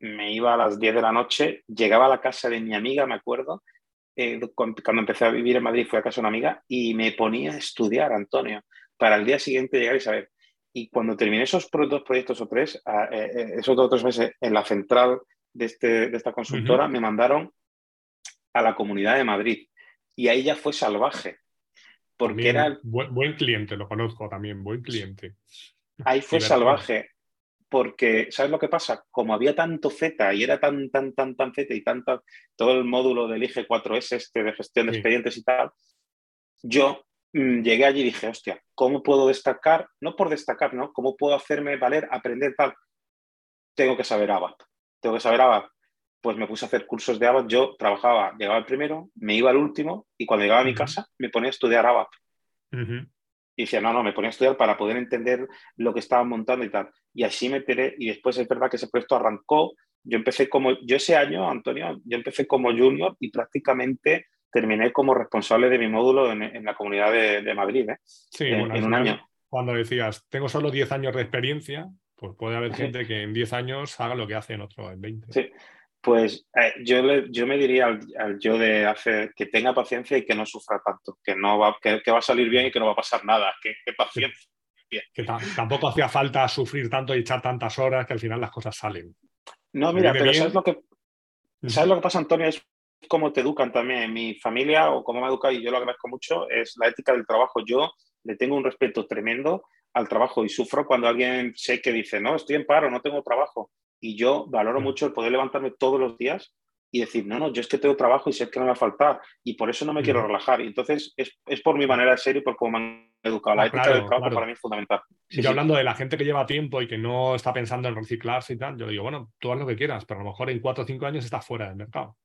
me iba a las 10 de la noche, llegaba a la casa de mi amiga, me acuerdo, eh, cuando empecé a vivir en Madrid fui a casa de una amiga y me ponía a estudiar, Antonio, para el día siguiente llegar y saber. Y cuando terminé esos dos proyectos o tres, eh, eh, esos dos o tres meses en la central de, este, de esta consultora, me mandaron a la Comunidad de Madrid. Y ahí ya fue salvaje. Porque era... Buen, cliente, lo conozco también, buen cliente. Ahí fue salvaje porque, ¿sabes lo que pasa? Como había tanto Z y era tan, tan, tan, tan Z y tanto, todo el módulo del IG4S este de gestión de expedientes y tal, yo mm, llegué allí y dije, hostia, ¿cómo puedo destacar? No por destacar, ¿no? ¿Cómo puedo hacerme valer, aprender tal? Tengo que saber ABAP. Tengo que saber ABAP. Pues me puse a hacer cursos de ABAP. Yo trabajaba, llegaba el primero, me iba al último y cuando llegaba a mi casa me ponía a estudiar ABAP. Y decía, no, no, me ponía a estudiar para poder entender lo que estaban montando y tal. Y así me enteré. Y después es verdad que ese proyecto arrancó. Yo empecé como, yo ese año, Antonio, yo empecé como junior y prácticamente terminé como responsable de mi módulo en, la comunidad de, Madrid. ¿eh? Sí, en, un año. Cuando decías, tengo solo 10 años de experiencia, pues puede haber gente que en 10 años haga lo que hace en otro en 20. Sí, pues eh, yo, le, yo me diría al, yo de hacer que tenga paciencia y que no sufra tanto, que, no va, que, va a salir bien y que no va a pasar nada, que, paciencia. Que tampoco hacía falta sufrir tanto y echar tantas horas que al final las cosas salen. No, mira, pero ¿sabes lo, que, ¿sabes lo que pasa, Antonio? Es cómo te educan también. En mi familia, o cómo me ha educado, y yo lo agradezco mucho, es la ética del trabajo. Yo le tengo un respeto tremendo al trabajo y sufro cuando alguien sé que dice, no, estoy en paro, no tengo trabajo. Y yo valoro mucho el poder levantarme todos los días y decir, no, no, yo es que tengo trabajo y sé que no me va a faltar y por eso no me quiero relajar. Y entonces es, por mi manera de ser y por cómo me han educado. La ética del trabajo para mí es fundamental. Sí, yo hablando de la gente que lleva tiempo y que no está pensando en reciclarse y tal, yo digo, bueno, tú haz lo que quieras, pero a lo mejor en cuatro o cinco años estás fuera del mercado.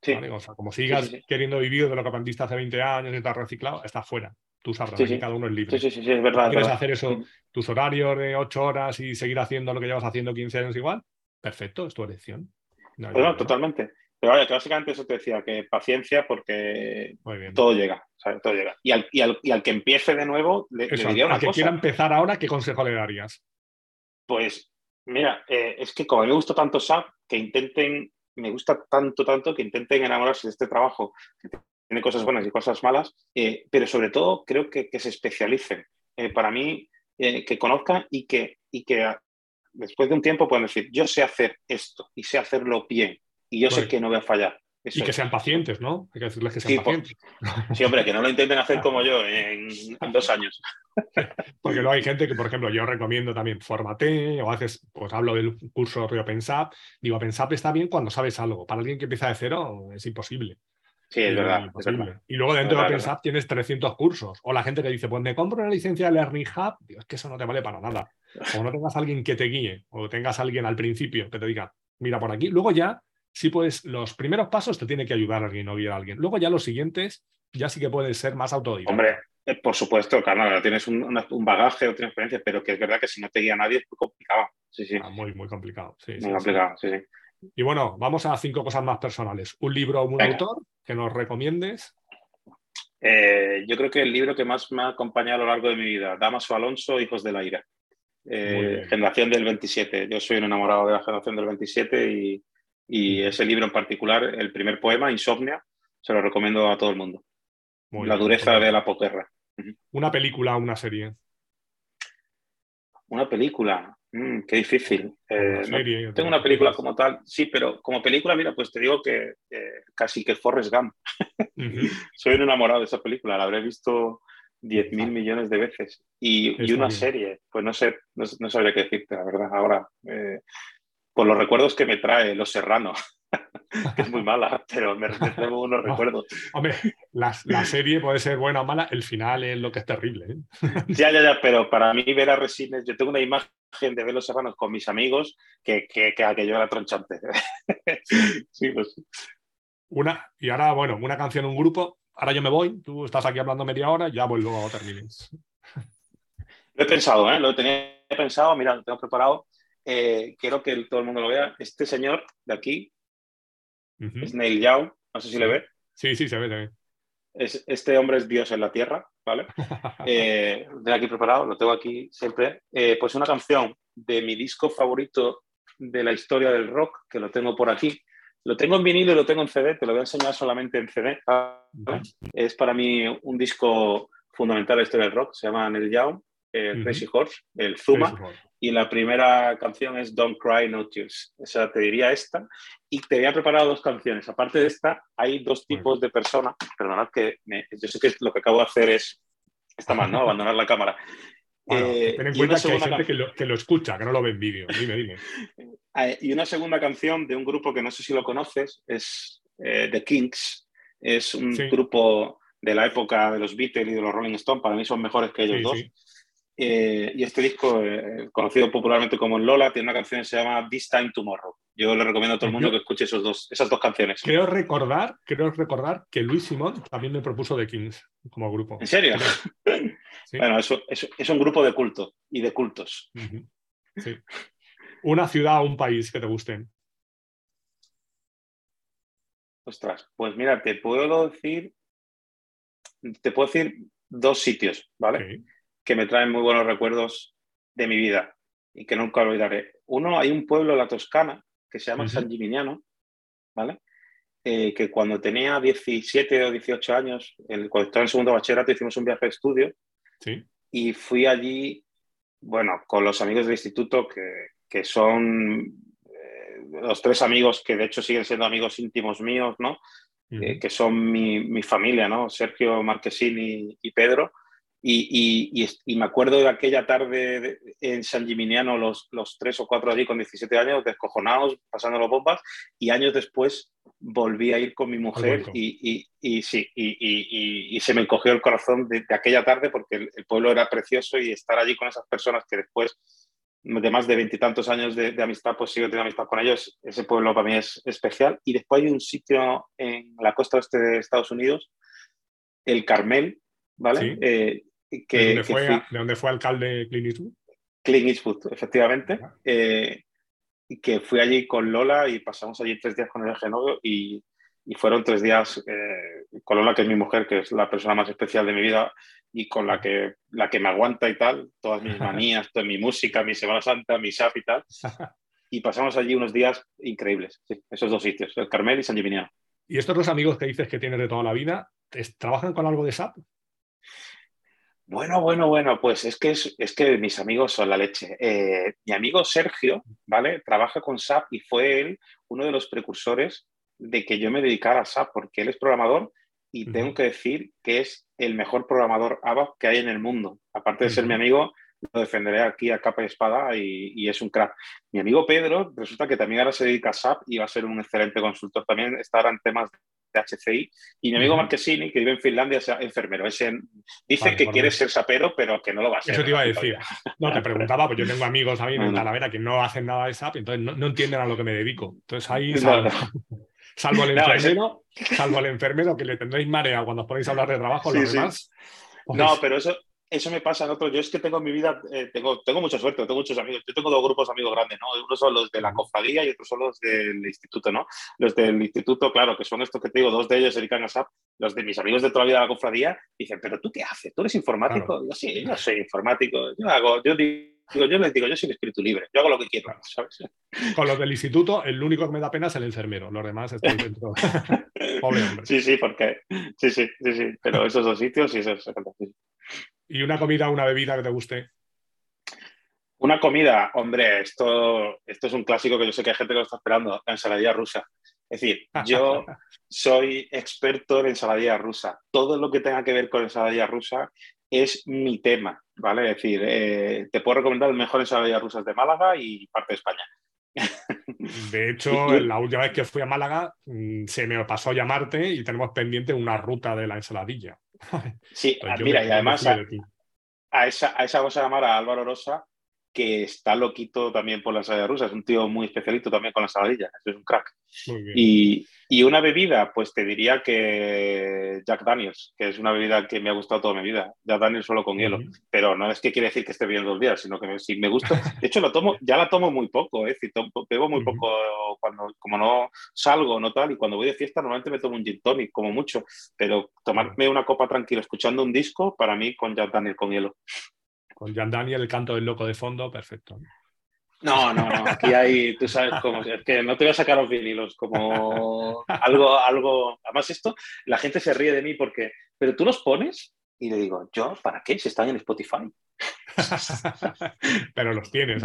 Sí. O sea, como sigas queriendo vivir de lo que aprendiste hace 20 años y estás reciclado, estás fuera. Tú sabrás, cada uno es libre. Sí, sí, sí, es verdad. ¿Quieres hacer eso, tus horarios de ocho horas y seguir haciendo lo que llevas haciendo 15 años igual? Perfecto, es tu elección. No, totalmente. Pero vaya, que básicamente eso te decía, que paciencia porque todo llega, todo llega. Y al, y, al, que empiece de nuevo, le, diría una al que quiera empezar ahora, ¿qué consejo le darías? Pues, mira, eh, es que como a mí me gusta tanto SAP, que intenten, me gusta tanto, tanto, que intenten enamorarse de este trabajo, que tiene cosas buenas y cosas malas, eh, pero sobre todo creo que, que se especialicen. Eh, para mí, que conozcan y que, y que después de un tiempo pueden decir, yo sé hacer esto y sé hacerlo bien y yo sé que no voy a fallar. Y que sean pacientes, ¿no? Hay que decirles que sean pacientes. sí, hombre, que no lo intenten hacer como yo en, dos años. Porque luego hay gente que, por ejemplo, yo recomiendo también formate o haces, pues hablo del curso Río Pensap. Digo, Pensap está bien cuando sabes algo. Para alguien que empieza de cero es imposible. Sí, es verdad, Y luego dentro de Pensap tienes 300 cursos. O la gente que dice, pues me compro una licencia de Learning Hub. Digo, es que eso no te vale para nada. O no tengas alguien que te guíe, o tengas alguien al principio que te diga, mira por aquí. Luego ya, sí puedes, los primeros pasos te tiene que ayudar alguien o guiar a alguien. Luego ya los siguientes, ya sí que puedes ser más autodidacta. Hombre, eh, por supuesto, claro, tienes un, bagaje o tienes experiencia, pero que es verdad que si no te guía nadie es muy complicado. Sí, sí. Ah, muy, muy complicado. Sí, muy complicado, sí, sí. Y bueno, vamos a cinco cosas más personales. Un libro o un autor que nos recomiendes. Eh, yo creo que el libro que más me ha acompañado a lo largo de mi vida, Damaso Alonso, Hijos de la Ira. Eh, generación del 27. Yo soy un enamorado de la generación del 27 y, y ese libro en particular, el primer poema, Insomnia, se lo recomiendo a todo el mundo. la dureza de la posguerra. ¿Una película o una serie? Una película. Mm, qué difícil. Eh, tengo una película como tal, sí, pero como película, mira, pues te digo que casi que Forrest Gump. Soy un enamorado de esa película, la habré visto 10 mil millones de veces. Y, una serie, pues no sé, no, sabría qué decirte, la verdad, ahora. Eh, por los recuerdos que me trae Los Serranos, que es muy mala, pero me tengo unos recuerdos. Hombre, la, serie puede ser buena o mala, el final es lo que es terrible. ¿eh? ya, ya, ya, pero para mí ver a Resines, yo tengo una imagen de ver los serranos con mis amigos que, que, que aquello era tronchante. sí, pues. Una, y ahora, bueno, una canción, un grupo. Ahora yo me voy, tú estás aquí hablando media hora, ya vuelvo a termines. Lo he pensado, ¿eh? lo tenía pensado, mira, lo tengo preparado. Eh, quiero que todo el mundo lo vea. Este señor de aquí es Neil Young, no sé si le ve. Sí, sí, se ve. Es, este hombre es Dios en la tierra, ¿vale? eh, lo tengo aquí preparado, lo tengo aquí siempre. Eh, pues una canción de mi disco favorito de la historia del rock, que lo tengo por aquí. Lo tengo en vinilo y lo tengo en CD, te lo voy a enseñar solamente en CD. Es para mí un disco fundamental de la historia del rock, se llama Neil Young, el Crazy Horse, el Zuma, y la primera canción es Don't Cry No Tears. O sea, te diría esta. Y te había preparado dos canciones. Aparte de esta, hay dos tipos de personas. Perdonad que yo sé que lo que acabo de hacer es. Está mal, ¿no? Abandonar la cámara. eh, ten en cuenta que hay gente que lo, que lo, escucha, que no lo ve en vídeo. Dime, dime. Eh, y una segunda canción de un grupo que no sé si lo conoces, es eh, The Kings. Es un sí. grupo de la época de los Beatles y de los Rolling Stones. Para mí son mejores que ellos sí, dos. Sí. Eh, y este disco, eh, conocido popularmente como Lola, tiene una canción que se llama This Time Tomorrow. Yo le recomiendo a todo el mundo que escuche esos dos, esas dos canciones. Creo recordar, creo recordar que Luis Simón también me propuso The Kings como grupo. ¿En serio? ¿Sí? Bueno, eso, es un grupo de culto y de cultos. Uh -huh. Sí. Una ciudad o un país que te gusten. Ostras, pues mira, te puedo decir, te puedo decir dos sitios, ¿vale? Sí que me traen muy buenos recuerdos de mi vida y que nunca olvidaré. Uno, hay un pueblo en la Toscana que se llama uh -huh. San Gimignano, ¿vale? Eh, que cuando tenía 17 o 18 años, el, cuando estaba en segundo bachillerato, hicimos un viaje de estudio ¿Sí? y fui allí, bueno, con los amigos del instituto que, que son eh, los tres amigos que de hecho siguen siendo amigos íntimos míos, ¿no? Uh -huh. eh, que son mi, mi, familia, ¿no? Sergio Marquesini y Pedro. Y, y, y, me acuerdo de aquella tarde de, en San Gimignano, los, los, tres o cuatro allí con 17 años, descojonados, pasando las bombas, y años después volví a ir con mi mujer y, y, sí, y, se me encogió el corazón de, de aquella tarde porque el, el, pueblo era precioso y estar allí con esas personas que después de más de veintitantos años de, de, amistad, pues sigo teniendo amistad con ellos. Ese pueblo para mí es especial. Y después hay un sitio en la costa oeste de Estados Unidos, el Carmel, ¿vale? Sí. Eh, que, ¿De, dónde fue, fui... ¿De dónde fue alcalde Clint Eastwood? Clint Eastwood, efectivamente. Eh, que fui allí con Lola y pasamos allí tres días con el genovio y, y fueron tres días eh, con Lola, que es mi mujer, que es la persona más especial de mi vida y con la que, la que me aguanta y tal, todas mis manías, toda mi música, mi Semana Santa, mi SAP y tal. Y pasamos allí unos días increíbles, sí, esos dos sitios, el Carmel y San Gimignano. ¿Y estos dos amigos que dices que tienes de toda la vida, trabajan con algo de SAP? Bueno, bueno, bueno, pues es que, es, es que mis amigos son la leche. Eh, mi amigo Sergio, ¿vale? Trabaja con SAP y fue él uno de los precursores de que yo me dedicara a SAP, porque él es programador y uh -huh. tengo que decir que es el mejor programador ABAP que hay en el mundo. Aparte de uh -huh. ser mi amigo, lo defenderé aquí a capa y espada y, y, es un crack. Mi amigo Pedro resulta que también ahora se dedica a SAP y va a ser un excelente consultor. También está ahora en temas de HCI. Y mi amigo. Marquesini, que vive en Finlandia, es enfermero. Es en, dice vale, que quiere ser sapero, pero que no lo va a ser. Eso te iba a decir. No, te preguntaba, pues yo tengo amigos también en Talavera que no hacen nada de SAP, entonces no, no entienden a lo que me dedico. Entonces ahí... Salvo, salvo el enfermero, no, salvo el enfermero que le tendréis marea cuando os ponéis a hablar de trabajo, sí, los demás. Pues... No, pero eso, eso me pasa en otro. Yo es que tengo en mi vida, eh, tengo, tengo mucha suerte, tengo muchos amigos. Yo tengo dos grupos de amigos grandes, ¿no? Uno son los de la cofradía y otros son los del instituto, ¿no? Los del instituto, claro, que son estos que te digo, dos de ellos se dedican a SAP. Los de mis amigos de toda la vida de la cofradía dicen, ¿pero tú qué haces? ¿Tú eres informático? Claro. Yo sí, yo soy informático. Yo hago, yo digo, yo les digo, yo soy un espíritu libre, yo hago lo que quiero, ¿sabes? Con los del instituto, el único que me da pena es el enfermero, los demás están dentro. Pobre hombre. Sí, sí, porque. Sí, sí, sí, sí. Pero esos dos sitios sí, eso es fantástico. ¿Y una comida, una bebida que te guste? Una comida, hombre, esto, esto es un clásico que yo sé que hay gente que lo está esperando, la ensaladilla rusa. Es decir, yo soy experto en ensaladilla rusa. Todo lo que tenga que ver con ensaladilla rusa es mi tema, ¿vale? Es decir, eh, te puedo recomendar el mejor ensaladilla rusa de Málaga y parte de España. De hecho, la última vez que fui a Málaga mm, se me pasó llamarte y tenemos pendiente una ruta de la ensaladilla. Sí, mira, y además a, a, esa, a esa cosa llamar a Álvaro Rosa, que está loquito también por la ensalada rusa. Es un tío muy especialito también con la saladilla. Es un crack. Y, y, una bebida, pues te diría que Jack Daniels, que es una bebida que me ha gustado toda mi vida. Jack Daniels solo con hielo. Pero no es que quiere decir que esté bien dos días, sino que si me gusta. De hecho, lo tomo, ya la tomo muy poco. ¿eh? bebo muy poco cuando, como no salgo, no tal. Y cuando voy de fiesta, normalmente me tomo un gin tonic, como mucho. Pero tomarme una copa tranquila escuchando un disco, para mí, con Jack Daniels con hielo con Jan Daniel, el canto del loco de fondo, perfecto. No, no, no, aquí hay, tú sabes cómo, es que no te voy a sacar los vinilos, como algo, algo, además esto, la gente se ríe de mí porque, pero tú los pones y le digo, ¿yo para qué? Si están en Spotify. pero los tienes.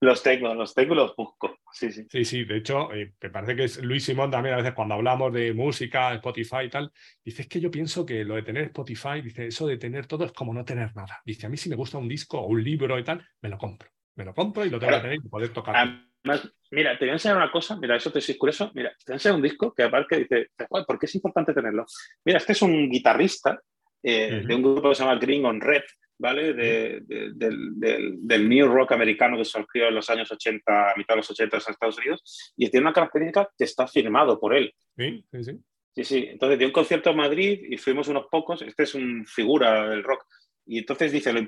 Los tengo, los tengo y los busco. Sí, sí. Sí, sí. De hecho, eh, me parece que es Luis Simón también a veces cuando hablamos de música, Spotify y tal, dice es que yo pienso que lo de tener Spotify, dice eso de tener todo es como no tener nada. Dice a mí si me gusta un disco o un libro y tal, me lo compro. Me lo compro y lo tengo que tener y poder tocar. Además, mira, te voy a enseñar una cosa, mira, eso te es curioso. Mira, te voy a enseñar un disco que aparte dice, ¿por qué es importante tenerlo? Mira, este es un guitarrista eh, de un grupo que se llama Green on Red, ¿vale? del, new rock americano que surgió en los años 80, a mitad de los 80 en Estados Unidos, y tiene una característica que está firmado por él. Sí, sí, sí. Sí, sí. Entonces dio un concierto en Madrid y fuimos unos pocos. Este es un figura del rock. Y entonces dice, lo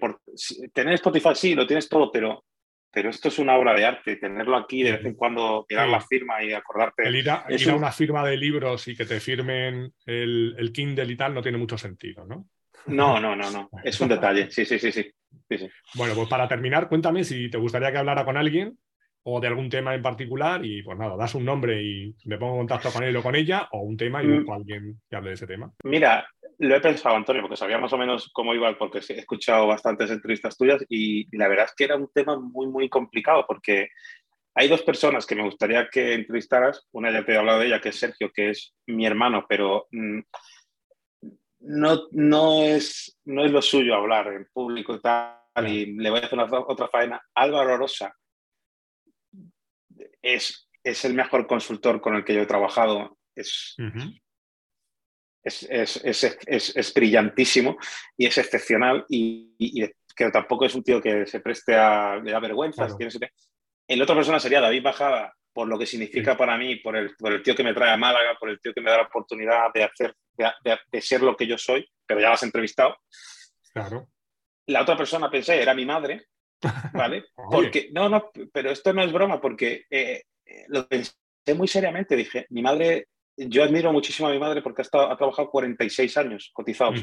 tener Spotify sí, lo tienes todo, pero, pero esto es una obra de arte. Tenerlo aquí de vez en cuando, tirar la firma y acordarte. El ir, a, una firma de libros y que te firmen el, el Kindle y tal no tiene mucho sentido, ¿no? No, no, no, no. Es un detalle. Sí, sí, sí, sí. Bueno, pues para terminar, cuéntame si te gustaría que hablara con alguien o de algún tema en particular y pues nada, das un nombre y me pongo en contacto con él o con ella o un tema y busco a alguien que hable de ese tema. Mira, lo he pensado, Antonio, porque sabía más o menos cómo iba, porque he escuchado bastantes entrevistas tuyas y, la verdad es que era un tema muy, muy complicado porque hay dos personas que me gustaría que entrevistaras. Una ya te he hablado de ella, que es Sergio, que es mi hermano, pero mm, no, no, es, no es lo suyo hablar en público y tal, y le voy a hacer otra faena. Álvaro Rosa es, es el mejor consultor con el que yo he trabajado. Es, es, brillantísimo y es excepcional y, que tampoco es un tío que se preste a, da vergüenza. El otra persona sería David Bajada, por lo que significa para mí, por el, por el tío que me trae a Málaga, por el tío que me da la oportunidad de hacer, de, ser lo que yo soy, pero ya lo has entrevistado. Claro. La otra persona pensé era mi madre, ¿vale? porque, no, no, pero esto no es broma, porque eh, lo pensé muy seriamente. Dije, mi madre, yo admiro muchísimo a mi madre porque ha, estado, ha trabajado 46 años cotizados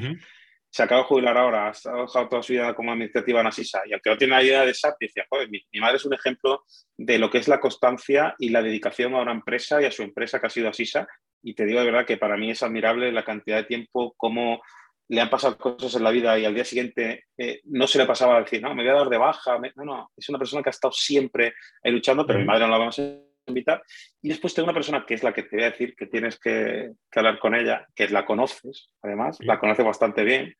se acaba de jubilar ahora, ha trabajado toda su vida como administrativa en Asisa. Y aunque no tiene la idea de SAP, decía, joder, mi, madre es un ejemplo de lo que es la constancia y la dedicación a una empresa y a su empresa que ha sido Asisa. Y te digo de verdad que para mí es admirable la cantidad de tiempo, cómo le han pasado cosas en la vida y al día siguiente eh, no se le pasaba a decir, no, me voy a dar de baja. No, no, es una persona que ha estado siempre ahí luchando, pero mi madre no la vamos a invitar. Y después tengo una persona que es la que te voy a decir que tienes que, hablar con ella, que la conoces, además, la conoce bastante bien,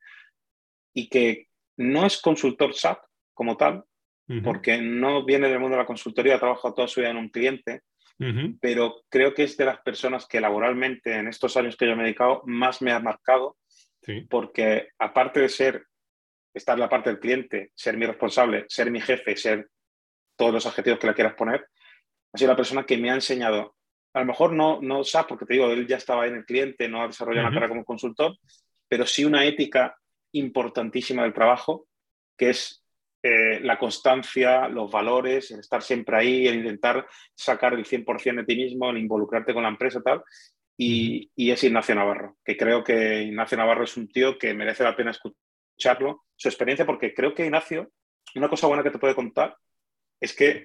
y que no es consultor SAP como tal, porque no viene del mundo de la consultoría, ha trabajado toda su vida en un cliente, pero creo que es de las personas que laboralmente en estos años que yo me he dedicado más me ha marcado, porque aparte de ser, estar en la parte del cliente, ser mi responsable, ser mi jefe, ser todos los adjetivos que le quieras poner, ha sido la persona que me ha enseñado. A lo mejor no, no SAP, porque te digo, él ya estaba en el cliente, no ha desarrollado una carrera como consultor, pero sí una ética importantísima del trabajo, que es eh, la constancia, los valores, el estar siempre ahí, el intentar sacar el 100% de ti mismo, el involucrarte con la empresa tal. Y, y, es Ignacio Navarro, que creo que Ignacio Navarro es un tío que merece la pena escucharlo, su experiencia, porque creo que Ignacio, una cosa buena que te puede contar es que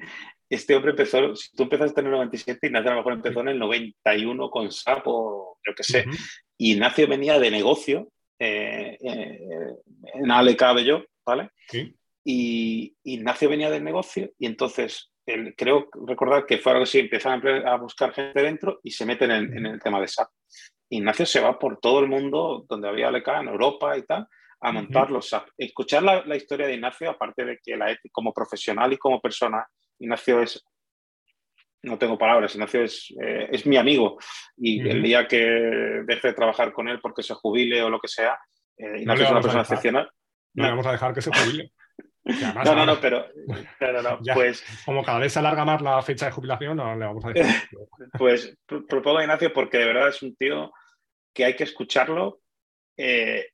este hombre empezó, si tú empezaste en el 97, Ignacio a lo mejor empezó en el 91 con SAP o yo qué sé. Ignacio venía de negocio eh, eh, en Ale yo, ¿vale? Y Ignacio venía del negocio y entonces creo recordar que fue algo así, empiezan a buscar gente dentro y se meten en, el tema de SAP. Ignacio se va por todo el mundo donde había LK, en Europa y tal, a montar los SAP. Escuchar la, historia de Ignacio, aparte de que la, como profesional y como persona, Ignacio es, no tengo palabras, Ignacio es, eh, es mi amigo y el día que deje de trabajar con él porque se jubile o lo que sea, eh, Ignacio es una persona excepcional. No, le vamos a dejar que se jubile. no, no, no, pero. pues, como cada vez se alarga más la fecha de jubilación, no le vamos a decir. pues propongo a Ignacio porque de verdad es un tío que hay que escucharlo eh,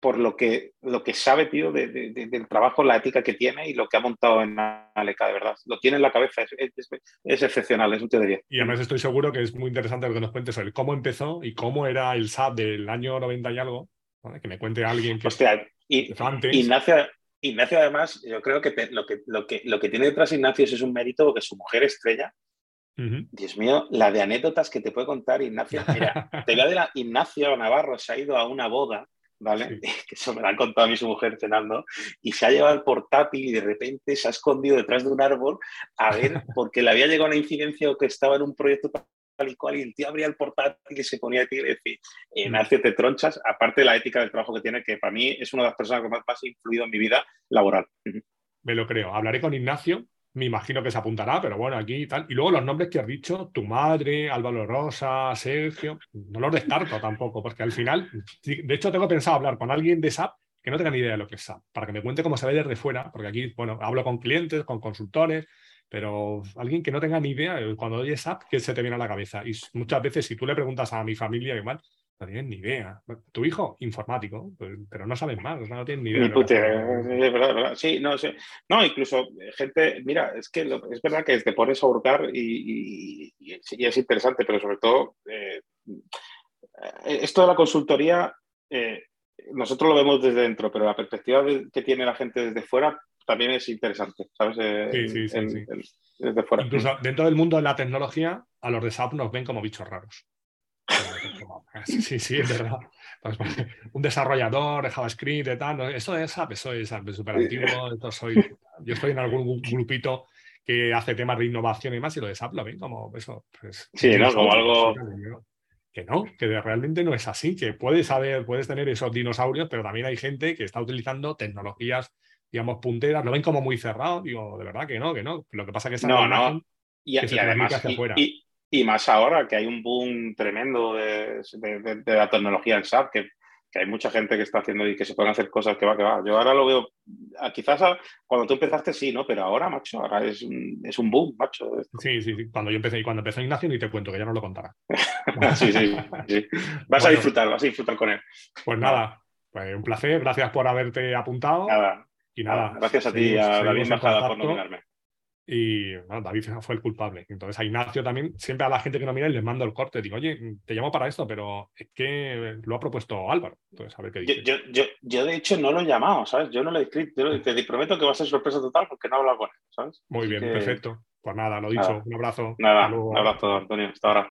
por lo que, lo que sabe, tío, del trabajo, la ética que tiene y lo que ha montado en Aleca, de verdad. Lo tiene en la cabeza, es, excepcional, es un tío de 10. Y además estoy seguro que es muy interesante lo que nos cuentes sobre cómo empezó y cómo era el SAP del año 90 y algo. Que me cuente alguien que. Hostia, y, Ignacio, Ignacio, además, yo creo que, lo que, lo que lo que tiene detrás Ignacio es un mérito porque su mujer estrella. Dios mío, la de anécdotas que te puede contar Ignacio. Mira, te voy a decir, Ignacio Navarro se ha ido a una boda ¿vale? Que eso me lo han contado a mí su mujer cenando, y se ha llevado el portátil y de repente se ha escondido detrás de un árbol a ver, porque le había llegado una incidencia o que estaba en un proyecto tal y cual, y el tío abría el portátil y se ponía a ti y decir, Ignacio, te tronchas, aparte de la ética del trabajo que tiene, que para mí es una de las personas que más, más ha influido en mi vida laboral. Me lo creo. Hablaré con Ignacio me imagino que se apuntará, pero bueno, aquí y tal. Y luego los nombres que has dicho, tu madre, Álvaro Rosa, Sergio, no los descarto tampoco, porque al final, de hecho tengo pensado hablar con alguien de SAP que no tenga ni idea de lo que es SAP, para que me cuente cómo se ve desde fuera, porque aquí, bueno, hablo con clientes, con consultores, pero alguien que no tenga ni idea, cuando oye SAP, ¿qué se te viene a la cabeza? Y muchas veces, si tú le preguntas a mi familia, igual, no tienen ni idea. Tu hijo, informático, pues, pero no saben más, no tienen ni idea. es verdad, Sí, no sé. No, incluso eh, gente, mira, es que es verdad que te pones a hurgar y, es interesante, pero sobre todo, eh, esto de la consultoría, eh, nosotros lo vemos desde dentro, pero la perspectiva que tiene la gente desde fuera también es interesante, ¿sabes? sí, sí, sí, Desde fuera. Incluso dentro del mundo de la tecnología, a los de SAP nos ven como bichos raros. Sí, sí, es verdad. Pues, pues, un desarrollador de JavaScript, y tal. Eso es SAP, eso es súper antiguo. Soy, yo estoy en algún grupito que hace temas de innovación y más, y lo de SAP lo ven como eso. Pues, sí, ¿no? Como algo. Que no, que realmente no es así, que puedes saber, puedes tener esos dinosaurios, pero también hay gente que está utilizando tecnologías, digamos, punteras, lo ven como muy cerrado, digo, de verdad que no, que no. Lo que pasa es que esa no, no. Y, y además, hacia y, y más ahora que hay un boom tremendo de, la tecnología en SAP, que, hay mucha gente que está haciendo y que se pueden hacer cosas que va, que va. Yo ahora lo veo, quizás cuando tú empezaste sí, ¿no? Pero ahora, macho, ahora es un, es un boom, macho. Sí, sí, sí. Cuando yo empecé y cuando empezó Ignacio ni te cuento, que ya no lo contará. sí, sí, sí. Vas a disfrutar, vas a disfrutar con él. Pues nada, pues un placer, gracias por haberte apuntado. Nada. Y nada. Gracias a ti, a David Embajada, por nominarme. Y David fue el culpable. Entonces a Ignacio también, siempre a la gente que no mira, les mando el corte. Digo, oye, te llamo para esto, pero es que lo ha propuesto Álvaro. Entonces, a ver qué dice. Yo, yo, yo, de hecho, no lo he llamado, ¿sabes? Yo no lo he escrito. te prometo que va a ser sorpresa total porque no he hablado con él, ¿sabes? Muy bien, perfecto. Pues nada, lo dicho. Un abrazo. Nada, un abrazo, Antonio. Hasta ahora.